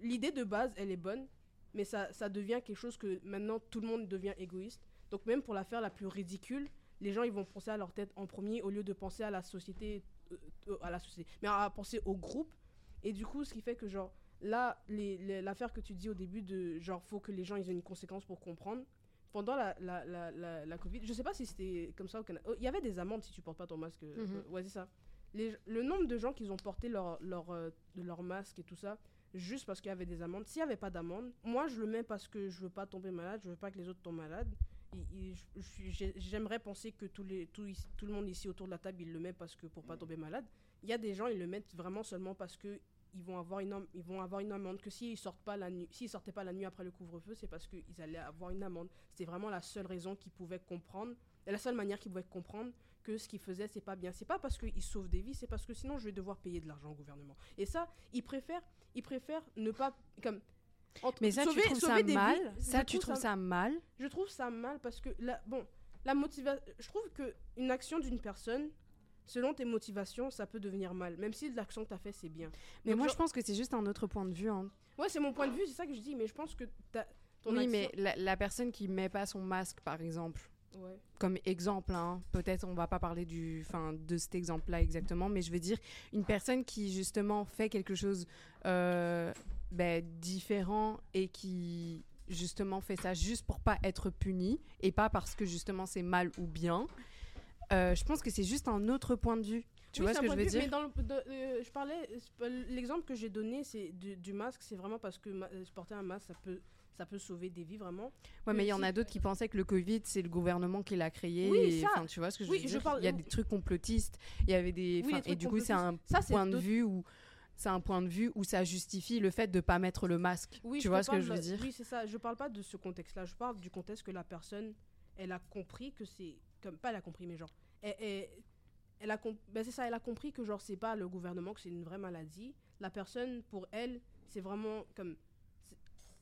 E: L'idée de base, elle est bonne, mais ça, ça devient quelque chose que maintenant tout le monde devient égoïste. Donc même pour la faire la plus ridicule, les gens ils vont penser à leur tête en premier au lieu de penser à la société, euh, euh, à la société, mais à penser au groupe. Et du coup, ce qui fait que genre là, l'affaire que tu dis au début de genre faut que les gens ils aient une conséquence pour comprendre. Pendant la, la, la, la, la Covid, je sais pas si c'était comme ça au Canada. Oh, Il y avait des amendes si tu portes pas ton masque.
A: Mhm.
E: euh, ouais, c'est ça. Les- le nombre de gens qui ont porté leur, leur, euh, leur masque et tout ça, juste parce qu'il y avait des amendes. S'il n'y avait pas d'amende, moi je le mets parce que je veux pas tomber malade, je veux pas que les autres tombent malades. J'aimerais penser que tous les, tout, tout le monde ici autour de la table, il le met parce que pour pas tomber malade. Il y a des gens, ils le mettent vraiment seulement parce que ils vont avoir une, ils vont avoir une amende. Que s'ils sortent pas la nuit, s'ils sortaient pas la nuit après le couvre-feu, c'est parce qu'ils allaient avoir une amende. C'était vraiment la seule raison qu'ils pouvaient comprendre, et la seule manière qu'ils pouvaient comprendre que ce qu'ils faisaient, c'est pas bien. C'est pas parce qu'ils sauvent des vies, c'est parce que sinon je vais devoir payer de l'argent au gouvernement. Et ça, ils préfèrent, ils préfèrent ne pas comme. entre-
A: Mais ça,
E: sauver-
A: tu trouves ça mal
E: vies,
A: Ça,
E: je
A: tu
E: trouve
A: trouves ça mal
E: je trouve ça mal parce que la, bon, la motivation, je trouve que une action d'une personne, selon tes motivations, ça peut devenir mal, même si l'action que tu as fait c'est bien.
A: Mais
E: Donc,
A: moi,
E: genre-
A: je pense que c'est juste un autre point de vue. hein.
E: ouais, c'est mon point de vue, c'est ça que je dis, mais je pense que ton
A: Oui,
E: action-
A: mais la, la personne qui met pas son masque, par exemple,
E: Ouais.
A: comme exemple, hein, peut-être on va pas parler du, fin, de cet exemple-là exactement, mais je veux dire une personne qui justement fait quelque chose euh, ben, différent et qui justement fait ça juste pour pas être puni et pas parce que justement c'est mal ou bien. euh, je pense que c'est juste un autre point de vue. Tu
E: Oui,
A: vois ce que je veux
E: vue,
A: dire?
E: Mais dans le- de- euh, je parlais, l'exemple que j'ai donné, c'est du, du masque, c'est vraiment parce que ma- euh, porter un masque, ça peut, ça peut sauver des vies vraiment.
A: Ouais, mais il y en a d'autres qui pensaient que le Covid, c'est le gouvernement qui l'a créé.
E: Oui,
A: et,
E: ça-
A: tu vois ce que je
E: oui,
A: veux
E: je
A: dire?
E: parle-
A: Il y a des trucs complotistes. Il y avait des.
E: Oui,
A: et du coup, c'est un
E: Ça,
A: point de vue où c'est un point de vue où ça justifie le fait de pas mettre le masque.
E: Oui,
A: tu vois ce que je veux dire?
E: Oui, c'est ça. Je parle pas de ce contexte-là. Je parle du contexte que la personne, elle a compris que c'est comme pas elle a compris, mais genre, elle, elle, elle a ben c'est ça, elle a compris que genre c'est pas le gouvernement, que c'est une vraie maladie. La personne, pour elle, c'est vraiment comme,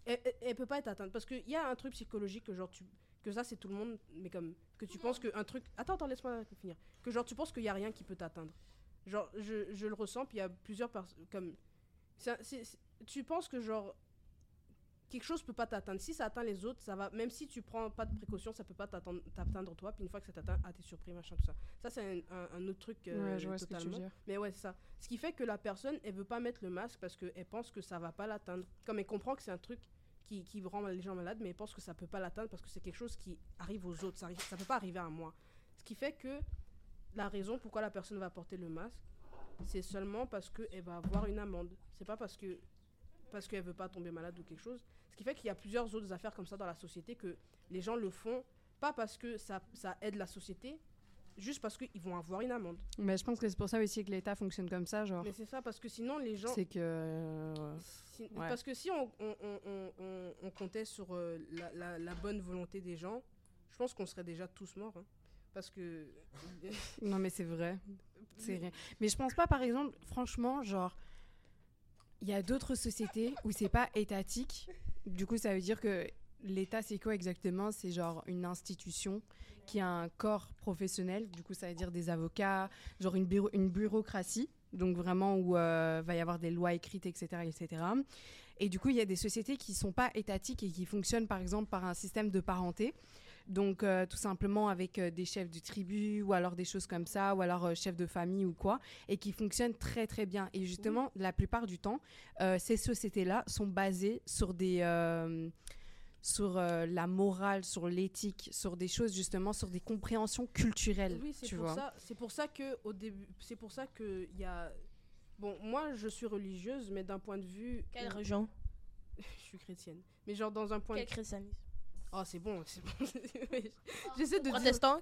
E: elle, elle, peut pas être atteinte parce qu'il y a un truc psychologique que genre tu que ça c'est tout le monde, mais comme que tu penses que un truc. Attends, attends, laisse-moi finir. Que genre tu penses qu'il y a rien qui peut t'atteindre. Genre je, je le ressens, puis il y a plusieurs personnes comme ça- tu penses que genre quelque chose peut pas t'atteindre. Si ça atteint les autres, ça va. Même si tu prends pas de précautions, ça peut pas t'atteindre toi. Puis une fois que ça t'atteint, ah t'es surpris, machin, tout ça. Ça c'est un, un- un autre truc euh,
A: Ouais, je vois ce que tu veux
E: totalement.
A: dire.
E: Mais ouais, c'est ça. Ce qui fait que la personne, elle veut pas mettre le masque parce qu'elle pense que ça va pas l'atteindre. Comme elle comprend que c'est un truc qui, rend les gens malades, mais elle pense que ça peut pas l'atteindre parce que c'est quelque chose qui arrive aux autres. Ça, ça peut pas arriver à moi. Ce qui fait que la raison pourquoi la personne va porter le masque, c'est seulement parce qu'elle va avoir une amende. C'est pas parce que parce veut pas tomber malade ou quelque chose. Ce qui fait qu'il y a plusieurs autres affaires comme ça dans la société que les gens le font pas parce que ça, ça aide la société, juste parce qu'ils vont avoir une amende.
A: Mais je pense que c'est pour ça aussi que l'État fonctionne comme ça, genre.
E: Mais c'est ça, parce que sinon les gens...
A: C'est que. euh,
E: Si-
A: Ouais.
E: Parce que si on, on, on, on- on- on comptait sur euh, la, la- la bonne volonté des gens, je pense qu'on serait déjà tous morts. hein. Parce que.
A: Non, mais c'est vrai. C'est rien. Mais je pense pas, par exemple, franchement, genre, il y a d'autres sociétés où c'est pas étatique. Du coup, ça veut dire que l'État, c'est quoi exactement? C'est genre une institution qui a un corps professionnel. Du coup, ça veut dire des avocats, genre une, bureau- une bureaucratie. Donc vraiment où euh, va y avoir des lois écrites, etc., etc. Et du coup, il y a des sociétés qui sont pas étatiques et qui fonctionnent, par exemple, par un système de parenté. Donc, euh, tout simplement avec euh, des chefs de tribu ou alors des choses comme ça, ou alors euh, chefs de famille ou quoi, et qui fonctionnent très très bien. Et justement, la plupart du temps, euh, ces sociétés-là sont basées sur des. Sur euh, la morale, sur l'éthique, sur des choses justement, sur des compréhensions culturelles,
E: Oui, c'est pour
A: vois.
E: ça. C'est pour ça que au début, c'est pour ça que il y a. Bon, moi, je suis religieuse, mais d'un point de vue.
C: Quelle religion?
E: Je suis chrétienne. Mais genre dans un point.
C: Quel
E: de...
C: christianisme?
E: Oh, c'est bon, c'est bon. J'essaie de dire.
C: Protestant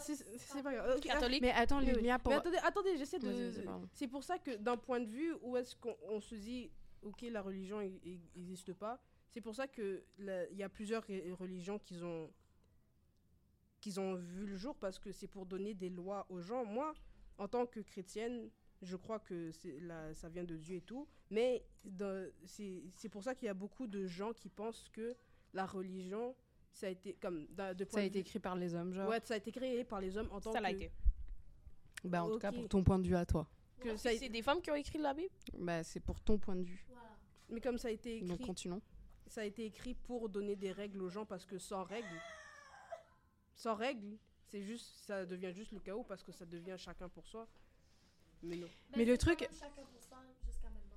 E: C'est c'est pas grave. Ok,
C: Catholique
A: Mais attends,
E: Oui, oui.
A: Pour.
E: Mais attendez, attendez, j'essaie de. C'est pour ça que d'un point de vue où est-ce qu'on on se dit, ok, la religion n'existe pas, c'est pour ça que la- il y a plusieurs religions qui ont qu'ils ont vu le jour parce que c'est pour donner des lois aux gens. Moi, en tant que chrétienne, je crois que la- ça vient de Dieu et tout, mais c'est c'est pour ça qu'il y a beaucoup de gens qui pensent que la religion ça a été comme de
A: Ça a
E: de
A: été
E: vue-
A: écrit par les hommes, genre.
E: Ouais, ça a été créé par les hommes en tant
C: Ça l'a
E: que,
C: été.
A: Bah, en tout cas, pour ton point de vue à toi.
E: ça
C: C'est des femmes qui ont écrit la Bible?
A: Bah, c'est pour ton point de vue.
E: mais comme ça a été
A: Donc,
E: écrit,
A: continuons.
E: Ça a été écrit pour donner des règles aux gens parce que sans règles, sans règles, c'est juste, ça devient juste le chaos parce que ça devient chacun pour soi. Mais non.
A: Mais le truc.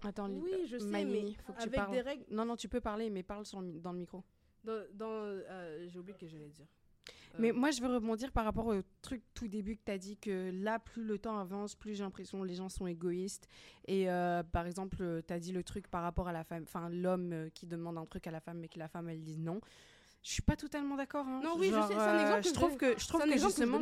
A: Attends,
E: Oui, je sais, mais
A: faut que tu
E: avec
A: parles.
E: des règles.
A: Non, non, tu peux parler, mais parle sur le mi- dans le micro.
E: Dans, dans, euh, j'ai oublié ce que j'allais dire. Euh,
A: Mais moi, je veux rebondir par rapport au truc tout début que tu as dit que là, plus le temps avance, plus j'ai l'impression que les gens sont égoïstes. Et euh, par exemple, tu as dit le truc par rapport à la femme, enfin, l'homme euh, qui demande un truc à la femme, mais que la femme, elle dit non. Je suis pas totalement d'accord. hein.
E: Non, oui, je sais, c'est un
A: euh,
E: exemple que
A: je trouve que je trouve que justement.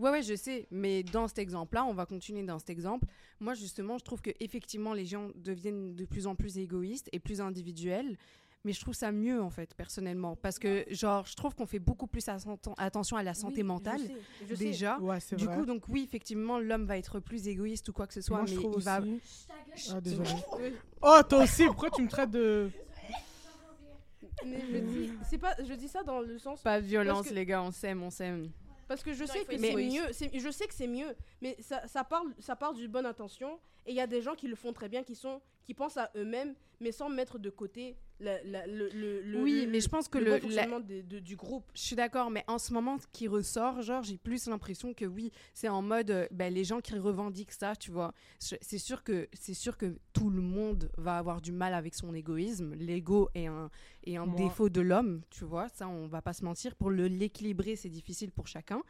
A: Ouais, ouais, je sais. Mais dans cet exemple-là, on va continuer dans cet exemple. Moi, justement, je trouve que effectivement, les gens deviennent de plus en plus égoïstes et plus individuels. Mais je trouve ça mieux, en fait, personnellement. Parce que, genre, je trouve qu'on fait beaucoup plus atten- attention à la santé
E: Oui, je
A: mentale,
E: sais, je
A: déjà.
B: Ouais,
A: Du
B: vrai.
A: coup, donc oui, effectivement, l'homme va être plus égoïste ou quoi que ce soit,
B: Moi, je
A: mais
B: trouve
A: il va...
B: aussi... Ah, désolé.
E: Oui.
B: Oh, toi aussi, pourquoi tu me traites de...
E: Mais je dis, c'est pas, je dis ça dans le sens
A: Pas de violence,
E: que-
A: les gars, on s'aime, on s'aime.
E: parce que je
C: Non,
E: sais que c'est mieux. Je sais que c'est mieux, mais ça, ça part, ça part d'une bonne intention. Et il y a des gens qui le font très bien, qui sont, qui pensent à eux-mêmes, mais sans mettre de côté la- la- le, le, le-
A: Oui,
E: le-
A: mais je pense que
E: le
A: le-
E: bon
A: la-
E: fonctionnement des- de- du groupe.
A: Je suis d'accord, mais en ce moment, ce qui ressort, genre, j'ai plus l'impression que oui, c'est en mode, euh, ben, les gens qui revendiquent ça, tu vois. C'est sûr que c'est sûr que tout le monde va avoir du mal avec son égoïsme. L'ego est un est un
B: Moi.
A: défaut de l'homme, tu vois. Ça, on va pas se mentir. Pour le l'équilibrer, c'est difficile pour chacun.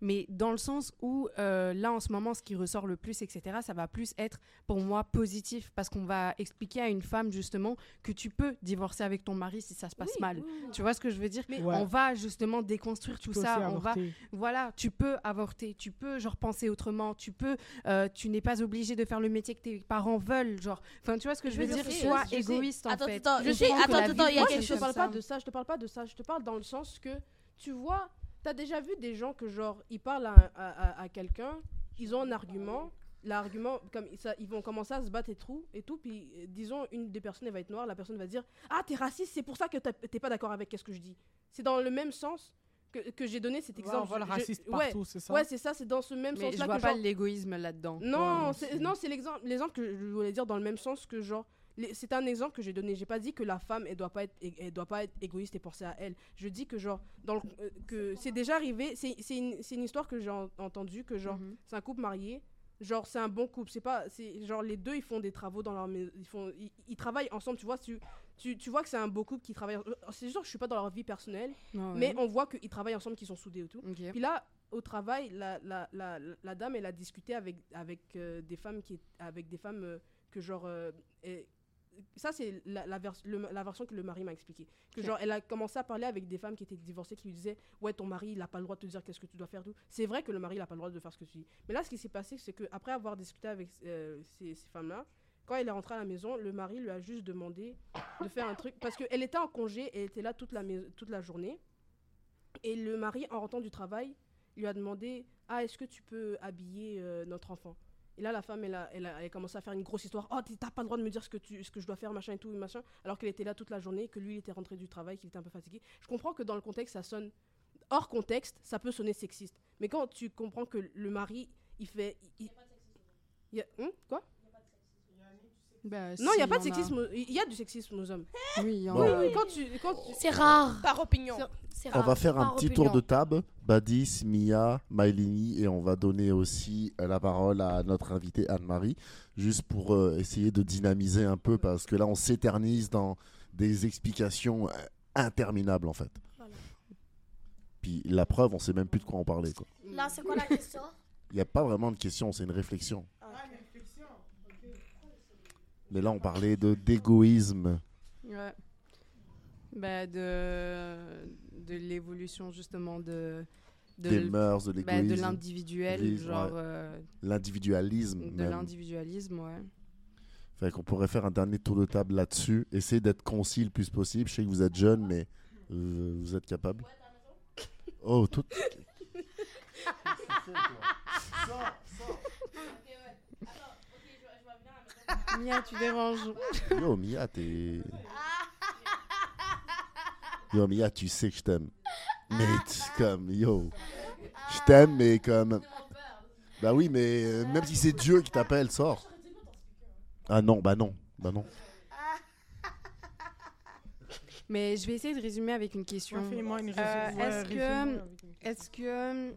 A: Mais dans le sens où, euh, là, en ce moment, ce qui ressort le plus, etc., ça va plus être, pour moi, positif. Parce qu'on va expliquer à une femme, justement, que tu peux divorcer avec ton mari si ça se passe
E: Oui,
A: mal.
E: oui.
A: Tu vois ce que je veux dire?
E: Mais
B: Ouais.
A: On va justement déconstruire
B: Tu
A: tout ça. On va, voilà, tu peux avorter, tu peux genre penser autrement, tu peux, euh, tu n'es pas obligé de faire le métier que tes parents veulent, genre. Enfin, tu vois ce que je,
E: Je
A: veux dire?
E: dire,
A: Sois
E: je sais.
A: égoïste en
C: Attends,
A: fait.
C: attends,
E: Je
C: je attends, attends, il y a quelque
E: je te
C: chose
E: parle pas de ça. Je te parle pas de ça. Je te parle dans le sens que tu vois, t'as déjà vu des gens que genre ils parlent à, à, à- à quelqu'un, ils ont un argument. L'argument, comme ça, ils vont commencer à se battre et tout, et tout, puis euh, disons une des personnes elle va être noire, la personne va dire ah t'es raciste, c'est pour ça que t'as- t'es pas d'accord avec ce que je dis. C'est dans le même sens que, que j'ai donné cet
B: Ouais,
E: exemple.
B: on voit le
E: Je-
B: raciste
E: ouais,
B: partout, c'est ça
E: ouais, c'est ça, c'est dans ce même
A: Mais je
E: sens-là
A: vois
E: que
A: pas
E: genre,
A: l'égoïsme là-dedans.
E: non,
B: Ouais,
E: c'est,
B: c'est-
E: non, c'est l'exemple, l'exemple que je voulais dire dans le même sens que genre. C'est un exemple que j'ai donné. J'ai pas dit que la femme elle doit pas être, elle doit pas être égoïste et penser à elle. Je dis que genre dans le- euh, que c'est déjà arrivé. C'est, une, une histoire que j'ai en- entendue que genre
A: Mhm.
E: c'est un couple marié. Genre c'est un bon couple. C'est pas c'est genre les deux ils font des travaux dans leur maison. Ils font ils, ils travaillent ensemble. Tu vois tu, tu, tu vois que c'est un beau couple qui travaille. C'est sûr que je suis pas dans leur vie personnelle,
A: ouais.
E: mais on voit qu'ils travaillent ensemble, qu'ils sont soudés et tout. Puis là, au travail, la, la, la, la dame, elle a discuté avec, avec euh, des femmes qui, avec des femmes euh, que genre, euh, ça c'est la, la, vers- le- la version que le mari m'a expliqué. Que genre, elle a commencé à parler avec des femmes qui étaient divorcées, qui lui disaient, ouais, ton mari, il a pas le droit de te dire qu'est-ce que tu dois faire. tout. C'est vrai que le mari, il a pas le droit de faire ce que tu dis. Mais là, ce qui s'est passé, c'est que après avoir discuté avec euh, ces, ces femmes-là, quand elle est rentrée à la maison, le mari lui a juste demandé de faire un truc parce qu'elle était en congé, elle était là toute la, toute la journée. Et le mari, en rentrant du travail, lui a demandé Ah, est-ce que tu peux habiller euh, notre enfant? Et là, la femme, elle a, elle, a, elle a commencé à faire une grosse histoire Oh, t'as pas le droit de me dire ce que, tu, ce que je dois faire, machin et tout, machin. Alors qu'elle était là toute la journée, que lui, il était rentré du travail, qu'il était un peu fatigué. Je comprends que dans le contexte, ça sonne. Hors contexte, ça peut sonner sexiste. Mais quand tu comprends que le mari, il fait. Il, il y a, Hum, quoi?
A: Bah,
E: Non, il n'y a pas de sexisme. Il y a du sexisme aux hommes.
A: Oui, il y en
F: Bon.
A: a.
E: Oui, oui, quand tu. Quand tu-
H: C'est rare.
C: Par opinion.
H: C'est
F: On
H: rare.
F: va faire un
H: Par
F: petit
H: opinion.
F: tour de table. Badis, Mia, Maïlini, et on va donner aussi euh, la parole à notre invitée Anne-Marie, juste pour euh, essayer de dynamiser un peu, parce que là, on s'éternise dans des explications euh, interminables, en fait.
H: Voilà.
F: Puis la preuve, on sait même plus de quoi en parler. quoi.
H: Là, c'est quoi la question?
F: Il n'y a pas vraiment de question, c'est une réflexion. Mais là, on parlait de d'égoïsme.
A: Ouais. Bah, de de l'évolution justement de de,
F: des mœurs, de
A: bah, de
F: l'égoïsme,
A: l'individuel,
F: l'égoïsme,
A: genre
F: ouais.
A: euh,
F: l'individualisme.
A: de l'individualisme, ouais.
F: Fait qu'on pourrait faire un dernier tour de table là-dessus. Essayer d'être concis le plus possible. Je sais que vous êtes jeune, mais euh, vous êtes capable. Oh, tout.
A: Mia, tu déranges.
F: Yo, Mia, t'es. Yo, Mia, tu sais que je t'aime. Mais comme, yo, je t'aime, mais comme. Bah oui, mais euh, même si c'est Dieu qui t'appelle, sors. Ah non, bah non, bah non.
A: Mais je vais essayer de résumer avec une question.
B: Ouais, fais-moi une
A: Euh,
B: résumé- ouais,
A: est-ce
B: résumé
A: que-
B: avec une-
A: Est-ce que.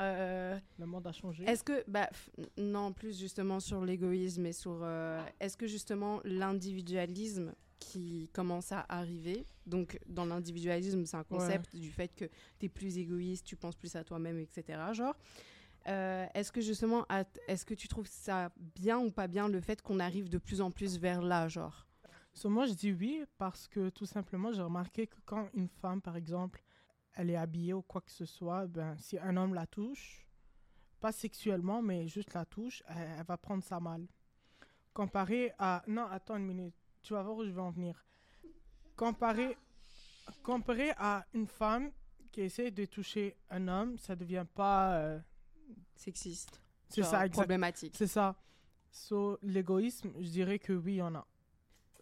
A: Euh,
B: Le monde a changé.
A: Est-ce que, bah, non, plus justement sur l'égoïsme et sur, euh, est-ce que justement l'individualisme qui commence à arriver, donc dans l'individualisme, c'est un concept du fait que tu es plus égoïste, tu penses plus à toi-même, etc. Genre, euh, est-ce que justement, est-ce que tu trouves ça bien ou pas bien le fait qu'on arrive de plus en plus vers là, genre?
B: So, moi, je dis oui parce que tout simplement, j'ai remarqué que quand une femme, par exemple, elle est habillée ou quoi que ce soit, ben, si un homme la touche, pas sexuellement, mais juste la touche, elle, elle va prendre ça mal. Comparé à... Non, attends une minute. Tu vas voir où je vais en venir. Comparé, comparé à une femme qui essaie de toucher un homme, ça devient pas... euh,
A: Sexiste.
B: c'est ça, exact.
A: Problématique.
B: C'est ça. So, l'égoïsme, je dirais que oui, il y en a.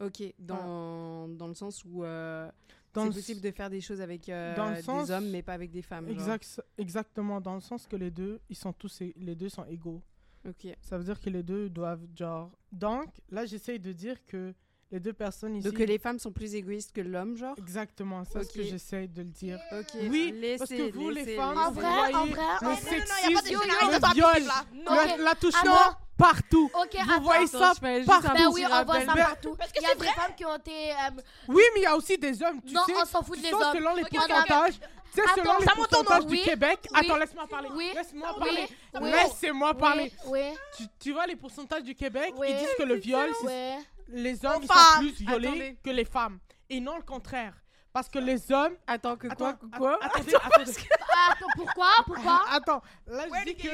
A: Ok, dans, dans le sens où euh, c'est
B: le
A: possible de faire des choses avec euh,
B: dans le sens-
A: des hommes, mais pas avec des femmes.
B: Exact, exactement, dans le sens que les deux, ils sont tous, les deux sont égaux.
A: Ok.
B: Ça veut dire que les deux doivent, genre... Donc, là, j'essaye de dire que les deux personnes ici...
A: Donc que les femmes sont plus égoïstes que l'homme, genre
B: Exactement, c'est ce que j'essaie de le dire.
A: Ok.
B: Oui,
A: laissez,
B: parce que vous, les femmes,
C: En
B: vous
C: vrai, en
B: voyez le
C: en en vrai,
B: sexisme,
C: non, non, y a pas de généralité
B: le viol, l'attouchement
C: Attends.
B: partout.
C: Ok,
B: Vous
C: attends.
B: voyez ça partout.
C: Ben oui, on voit ça partout.
H: parce que
C: y a des
H: vrai.
C: femmes qui ont été. euh,
B: Oui, mais il y a aussi des hommes, tu
C: non,
B: sais.
C: on s'en fout
B: tu
C: des hommes.
B: selon les pourcentages, tu sais,
C: Attends,
B: selon les
C: ça monte au
B: pourcentages
C: nom,
B: du
C: oui,
B: Québec.
C: oui,
B: Attends, laisse-moi parler.
C: oui,
B: Laisse-moi
C: oui,
B: parler.
C: oui.
B: Laissez-moi parler.
C: Oui,
B: Tu, tu vois les pourcentages du Québec,
C: Oui.
B: ils disent que le viol, c'est
C: oui.
B: Les hommes ils sont plus violés
A: attendez.
B: que les femmes. Et non le contraire. Parce que les hommes...
A: Attends, que quoi
B: Attends,
A: Quoi?
B: Attendez, attendez.
C: Ah, Attends, pourquoi Pourquoi?
B: Attends, là je dis que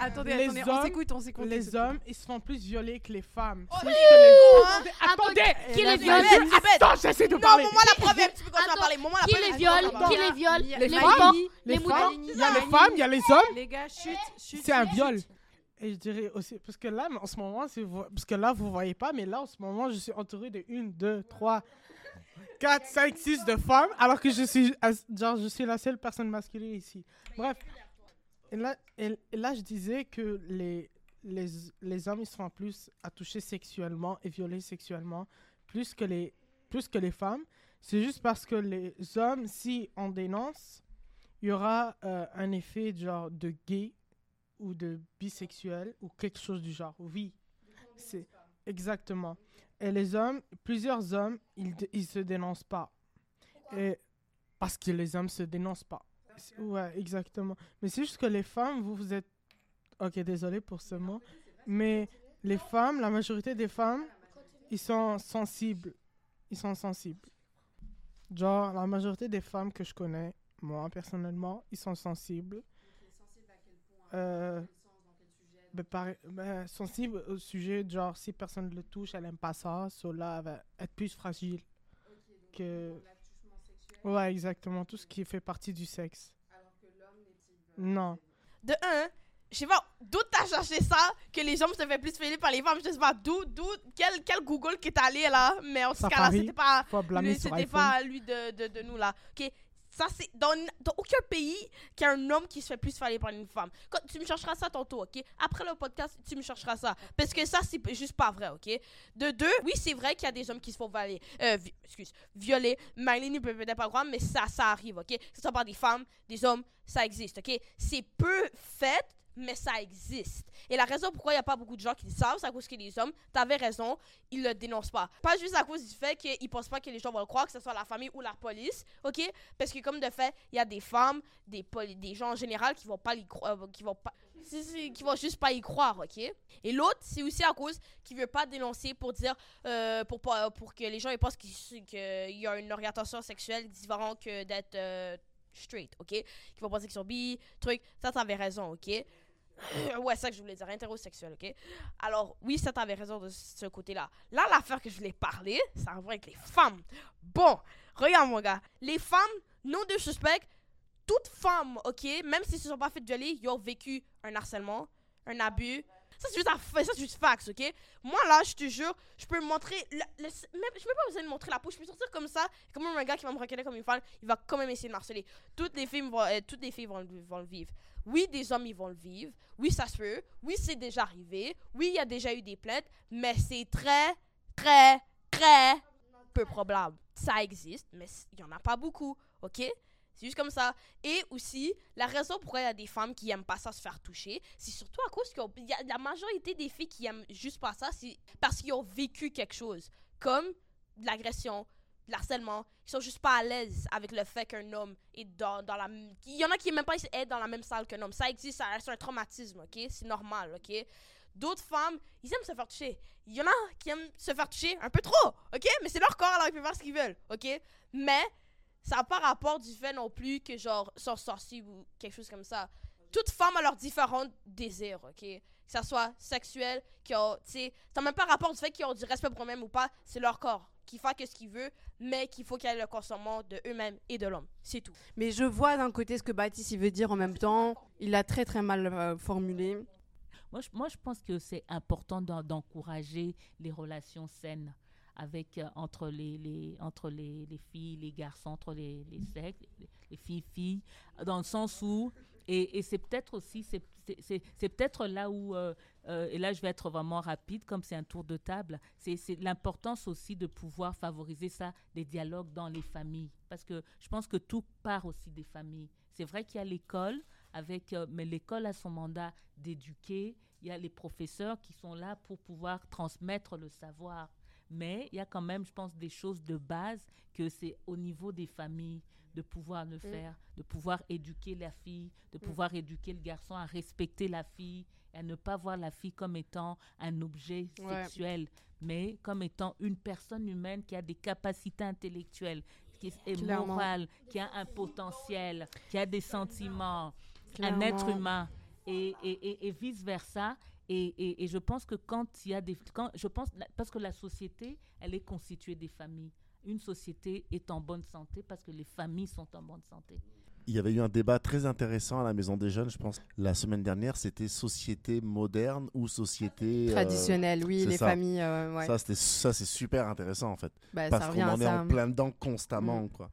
A: Attendez,
B: Les
A: attendez,
B: hommes-
A: on s'écoute, on s'écoute.
B: les hommes, ils se font plus violer que les femmes.
C: Oh,
B: les-
C: Attends,
B: Attendez
C: Qui les viole?
B: Attends, j'essaie de
C: Non,
B: parler.
C: moi la première, tu peux continuer à
H: Attends,
C: parler. Moi la
H: Qui les viole? Qui les viole?
A: Les
H: Les
B: femmes, Les
H: moutons?
B: il y a les femmes, il y a les hommes.
A: Les gars, chut, chut.
B: C'est un viol. Et je dirais aussi, parce que là, en ce moment, c'est vo- parce que là, vous voyez pas, mais là, en ce moment, je suis entouré de 1, 2, 3, 4, 5, 6 de femmes, alors que je suis, genre, je suis la seule personne masculine ici. Bref. Là, là je disais que les, les, les hommes, ils sont plus à toucher sexuellement et violer sexuellement, plus que les, plus que les femmes. C'est juste parce que les hommes, si on dénonce, il y aura euh, un effet genre de gay ou de bisexuel ou quelque chose du genre. Oui, c'est exactement. Et les hommes, plusieurs hommes, ils, ils se dénoncent pas. Et parce que les hommes se dénoncent pas. Ouais, exactement. Mais c'est juste que les femmes, vous, vous êtes... Ok, désolé pour ce mot. Mais les femmes, la majorité des femmes, ils sont sensibles. Ils sont sensibles. Genre, la majorité des femmes que je connais, moi, personnellement, ils sont sensibles. Euh, ben, pareil- ben, sensible au sujet, genre, si personne ne le touche, elle aime pas ça, cela elle va être plus fragile que... Ouais, exactement, tout ce qui fait partie du sexe. Non.
C: De un, je sais pas d'où t'as cherché ça, que les hommes se fait plus violer par les femmes. Je sais pas d'où, d'où, quel, quel Google qui est allé là. Mais en tout cas là, c'était pas, lui, c'était pas lui de, de, de nous là. Ok, ça c'est dans, dans aucun pays qu'il y a un homme qui se fait plus violer par une femme. Quand, tu me chercheras ça tantôt, ok? Après le podcast, tu me chercheras ça, parce que ça c'est juste pas vrai, ok? De deux, oui c'est vrai qu'il y a des hommes qui se font violer, euh, excuse, violer. Marilyn ne peut peut-être pas croire, mais ça, ça arrive, ok? Que ce soit par des femmes, des hommes, ça existe, ok? C'est peu fait, mais ça existe. Et la raison pourquoi il n'y a pas beaucoup de gens qui le savent, c'est à cause que les hommes, t'avais raison, ils le dénoncent pas. Pas juste à cause du fait qu'ils pensent pas que les gens vont le croire, que ce soit la famille ou la police, ok? Parce que comme de fait, il y a des femmes, des, des gens en général qui vont pas y croire, qui vont pas... qui vont juste pas y croire, ok? Et l'autre, c'est aussi à cause qu'ils veut pas dénoncer pour dire, euh, pour, pas- pour que les gens ils pensent qu'il qu'il y a une orientation sexuelle différente que d'être euh, straight, ok? Qui vont penser qu'ils sont bi, truc. Ça, t'avais raison, ok? ouais, ça que je voulais dire, hétérosexuel, ok? Alors, oui, ça, t'avais raison de ce côté-là. Là, l'affaire que je voulais parler, ça a avec les femmes. Bon, regarde, mon gars. Les femmes, non de suspect, toutes femmes, ok? Même si ne sont pas faites violer, ils ont vécu un harcèlement, un abus. Ça, c'est juste, ça, juste fax, ok? Moi, là, je te jure, je peux montrer. la- le- même, je n'ai pas besoin de montrer la peau. Je peux sortir comme ça. Comme un gars qui va me reconnaître comme une femme, il va quand même essayer de harceler. Toutes les filles vont, euh, toutes les filles le- vont le vivre. Oui, des hommes, ils vont le vivre. Oui, ça se peut. Oui, c'est déjà arrivé. Oui, il y a déjà eu des plaintes. Mais c'est très, très, très peu probable. Ça existe, mais il n'y en a pas beaucoup. OK? C'est juste comme ça. Et aussi, la raison pourquoi il y a des femmes qui aiment pas ça se faire toucher, c'est surtout à cause que la majorité des filles qui aiment juste pas ça, c'est parce qu'ils ont vécu quelque chose. Comme l'agression, de l'harcèlement. Ils sont juste pas à l'aise avec le fait qu'un homme est dans, dans la... Il y en a qui même pas être dans la même salle qu'un homme. Ça existe, ça reste un traumatisme, OK? C'est normal, OK? D'autres femmes, ils aiment se faire toucher. Il y en a qui aiment se faire toucher un peu trop, OK? Mais c'est leur corps, alors ils peuvent faire ce qu'ils veulent, OK? Mais ça n'a pas rapport du fait non plus que, genre, sont sorciers ou quelque chose comme ça. Toutes femmes ont leurs différents désirs, OK? Que ça soit sexuel, qui ont, tu sais, ça n'a même pas rapport du fait qu'ils ont du respect pour eux-mêmes ou pas. C'est leur corps qui fait que ce qu'il veut, mais qu'il faut qu'il y ait le consentement de eux-mêmes et de l'homme. C'est tout.
A: Mais je vois d'un côté ce que Baptiste il veut dire en même temps. Il l'a très très mal euh, formulé.
G: Moi, je, moi, je pense que c'est important d'en- d'encourager les relations saines avec, euh, entre, les, les, entre les, les filles, les garçons, entre les, les sexes, les, les filles, filles, dans le sens où, et, c'est peut-être aussi, c'est- peut-être là où, euh, euh, et là je vais être vraiment rapide, comme c'est un tour de table, c'est c'est l'importance aussi de pouvoir favoriser ça, des dialogues dans les familles. Parce que je pense que tout part aussi des familles. C'est vrai qu'il y a l'école, avec, euh, mais l'école a son mandat d'éduquer. Il y a les professeurs qui sont là pour pouvoir transmettre le savoir. Mais il y a quand même, je pense, des choses de base que c'est au niveau des familles de pouvoir le faire, de pouvoir éduquer la fille, de pouvoir éduquer le garçon à respecter la fille et à ne pas voir la fille comme étant un objet
A: Ouais.
G: sexuel, mais comme étant une personne humaine qui a des capacités intellectuelles, qui est
A: Clairement.
G: morale, qui a un potentiel, qui a des sentiments, un être humain et, et, et, et vice versa. Et, et, et je pense que quand il y a des, quand, je pense parce que la société, elle est constituée des familles. Une société est en bonne santé parce que les familles sont en bonne santé.
F: Il y avait eu un débat très intéressant à la Maison des Jeunes, je pense, la semaine dernière. C'était société moderne ou société. euh,
A: Traditionnel, oui, les
F: ça.
A: familles. euh, ouais.
F: Ça, c'était ça, c'est super intéressant en fait.
A: Bah,
F: parce qu'on en est
A: ça.
F: en plein dedans constamment,
A: Mm.
F: quoi.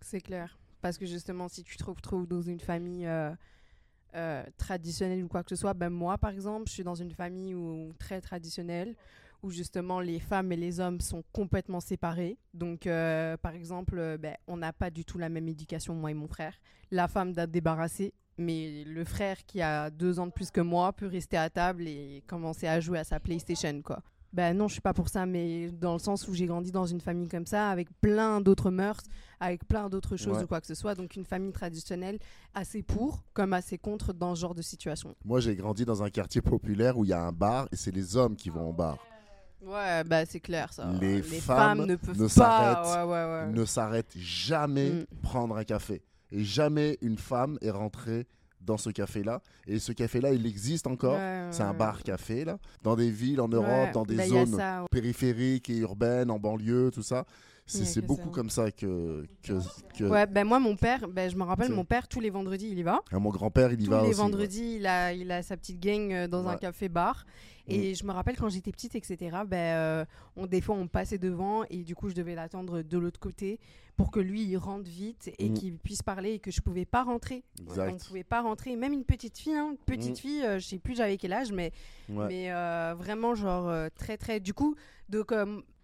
A: C'est clair. Parce que justement, si tu te retrouves dans une famille euh, euh, traditionnelle ou quoi que ce soit, ben moi par exemple, je suis dans une famille où, très traditionnelle où justement les femmes et les hommes sont complètement séparés. Donc euh, par exemple, euh, ben, on n'a pas du tout la même éducation, moi et mon frère. La femme doit débarrasser, mais le frère qui a deux ans de plus que moi peut rester à table et commencer à jouer à sa PlayStation, quoi. Ben non, je suis pas pour ça, mais dans le sens où j'ai grandi dans une famille comme ça, avec plein d'autres mœurs, avec plein d'autres choses
F: Ouais.
A: ou quoi que ce soit. Donc une famille traditionnelle, assez pour comme assez contre dans ce genre de situation.
F: Moi, j'ai grandi dans un quartier populaire où il y a un bar et c'est les hommes qui vont au bar.
A: Ouais, bah c'est clair ça.
F: Les
A: femmes,
F: femmes
A: ne peuvent
F: ne
A: pas.
F: s'arrêtent-
A: Ouais, ouais, ouais.
F: Ne s'arrête jamais
A: Mm.
F: prendre un café. Et jamais une femme est rentrée dans ce café-là. Et ce café-là, il existe encore.
A: Ouais,
F: C'est un bar-café, là. Dans des villes en Europe,
A: Ouais,
F: dans des
A: bah,
F: zones
A: ça, ouais.
F: périphériques et urbaines, en banlieue, tout ça. C'est beaucoup
A: ça.
F: comme ça que. que, que-
A: Ouais, ben moi, mon père, ben, je me rappelle, mon père, tous les vendredis, il y va.
F: Ah, mon grand-père, il y
A: Tous
F: va
A: les
F: aussi. ouais.
A: vendredis, il, a, il a sa petite gang euh, dans un café-bar.
F: Mm.
A: Et je me rappelle quand j'étais petite, etc., ben, euh, on, des fois, on passait devant et du coup, je devais l'attendre de l'autre côté pour que lui, il rentre vite et
F: Mm.
A: qu'il puisse parler et que je pouvais pas rentrer.
F: Exact.
A: On pouvait pas rentrer. Même une petite fille, hein, petite
F: Mm.
A: fille, euh, je sais plus j'avais quel âge, mais,
F: Ouais.
A: mais euh, vraiment, genre, très, très. Du coup, donc,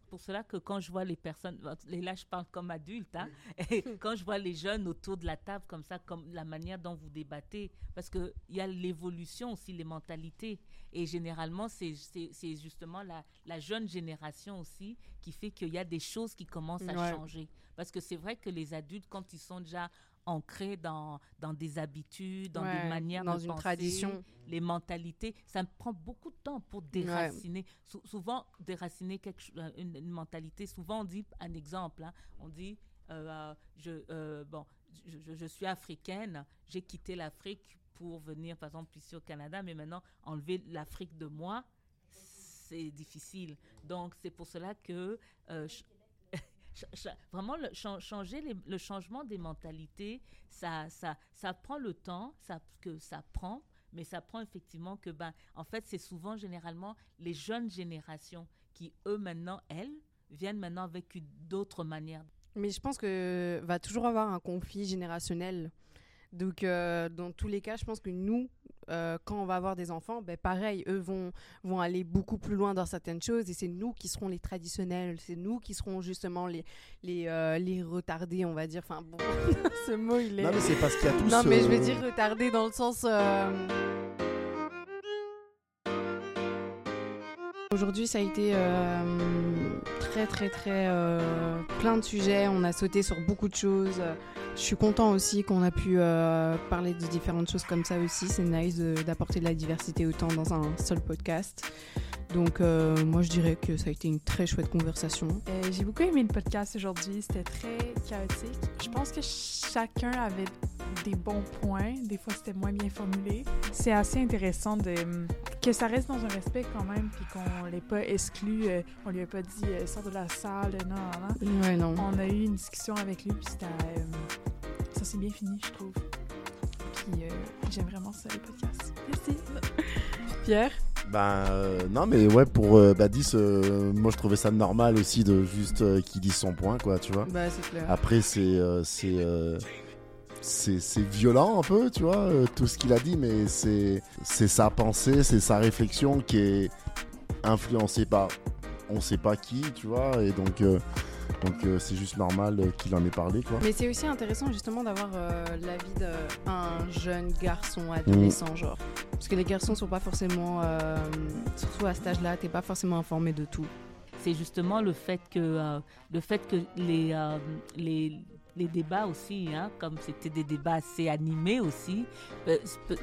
G: pour cela que quand je vois les personnes, et là je parle comme adulte, hein, et quand je vois les jeunes autour de la table comme ça, comme la manière dont vous débattez, parce qu'il y a l'évolution aussi, les mentalités. Et généralement, c'est c'est- c'est justement la, la jeune génération aussi qui fait qu'il y a des choses qui commencent à
A: Ouais.
G: changer. Parce que c'est vrai que les adultes, quand ils sont déjà ancrés dans, dans des habitudes, dans
A: ouais,
G: des manières
A: dans
G: de
A: une
G: penser,
A: tradition.
G: les mentalités, ça me prend beaucoup de temps pour déraciner. Sou- souvent, déraciner quelque euh, une, une mentalité, souvent on dit, un exemple, hein, on dit, euh, euh, je, euh, bon, je, je- je suis africaine, j'ai quitté l'Afrique pour venir, par exemple, ici au Canada, mais maintenant, enlever l'Afrique de moi, c'est difficile. Donc, c'est pour cela que... euh, Vraiment, le, chan- changer le changement des mentalités, ça, ça, ça prend le temps ça, que ça prend, Mais ça prend effectivement que, ben, en fait, c'est souvent généralement les jeunes générations qui, eux, maintenant, elles, viennent maintenant avec d'autres manières.
A: Mais je pense que va toujours avoir un conflit générationnel. Donc, euh, dans tous les cas, je pense que nous, euh, quand on va avoir des enfants, ben, pareil, eux vont, vont aller beaucoup plus loin dans certaines choses et c'est nous qui serons les traditionnels, c'est nous qui serons justement les, les, euh, les retardés, on va dire. Enfin, bon, ce mot, il est.
F: Non, mais c'est parce qu'il y a tous.
A: Non, mais je veux
F: euh,
A: dire retardé dans le sens. Aujourd'hui, ça a été euh, très, très, très euh, plein de sujets. On a sauté sur beaucoup de choses. Je suis content aussi qu'on a pu euh, parler de différentes choses comme ça aussi. C'est nice de- d'apporter de la diversité autant dans un seul podcast. Donc, euh, moi, je dirais que ça a été une très chouette conversation.
H: Euh, J'ai beaucoup aimé le podcast aujourd'hui. C'était très chaotique. Je pense que chacun avait des bons points. Des fois, c'était moins bien formulé. C'est assez intéressant de que ça reste dans un respect quand même, puis qu'on l'ait pas exclu. euh, on lui a pas dit euh, sors de la salle. Non, non, non.
A: Ouais, non.
H: On a eu une discussion avec lui, puis c'était, euh, ça s'est bien fini, je trouve. Puis euh, j'aime vraiment ça, les podcasts. Merci. Pierre?
F: Ben euh, non mais ouais pour euh, Badis euh, moi je trouvais ça normal aussi de juste euh, qu'il dise son point quoi tu vois.
A: Bah, c'est clair.
F: Après c'est euh, c'est euh, c'est violent un peu tu vois tout ce qu'il a dit mais c'est c'est sa pensée c'est sa réflexion qui est influencée par on sait pas qui tu vois et donc euh, donc euh, c'est juste normal euh, qu'il en ait parlé quoi.
A: Mais c'est aussi intéressant justement d'avoir euh, l'avis d'un jeune garçon adolescent, genre. Parce que les garçons sont pas forcément, euh, surtout à cet âge-là, t'es pas forcément informé de tout.
G: c'est justement le fait que, euh, le fait que les, euh, les, les débats aussi, hein, comme c'était des débats assez animés aussi, euh,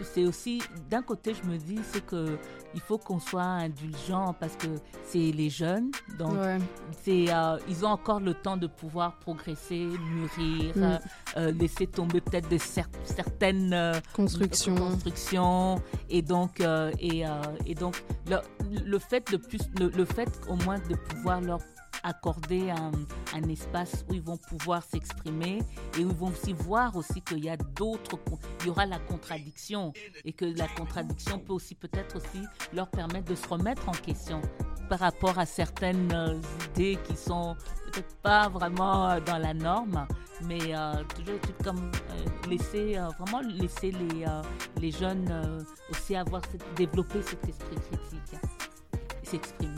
G: c'est- aussi, d'un côté, je me dis, c'est que il faut qu'on soit indulgent parce que c'est les jeunes, donc
A: Ouais.
G: c'est, euh, ils ont encore le temps de pouvoir progresser, mûrir,
A: Mm.
G: euh, laisser tomber peut-être des cer- certaines euh,
A: Construction.
G: construction et donc et, et donc le, le fait de plus le, le fait au moins de pouvoir leur accorder un, espace où ils vont pouvoir s'exprimer et où ils vont aussi voir aussi qu'il y a d'autres il y aura la contradiction et que la contradiction peut aussi peut-être aussi leur permettre de se remettre en question par rapport à certaines euh, idées qui sont peut-être pas vraiment euh, dans la norme mais euh, toujours comme euh, laisser vraiment laisser les, les jeunes aussi avoir développer cet esprit critique s'exprimer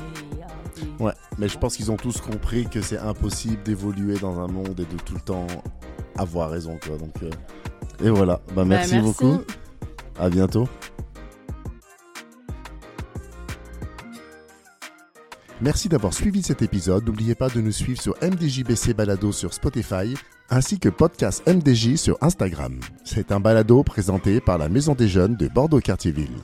G: et-
F: Ouais, mais je pense qu'ils ont tous compris que c'est impossible d'évoluer dans un monde et de tout le temps avoir raison quoi. Donc euh, et voilà. Bah, merci,
A: Bah,
F: beaucoup. À bientôt. Merci d'avoir suivi cet épisode. N'oubliez pas de nous suivre sur MDJBC Balado sur Spotify ainsi que podcast MDJ sur Instagram. C'est un balado présenté par la Maison des Jeunes de Bordeaux-Cartierville.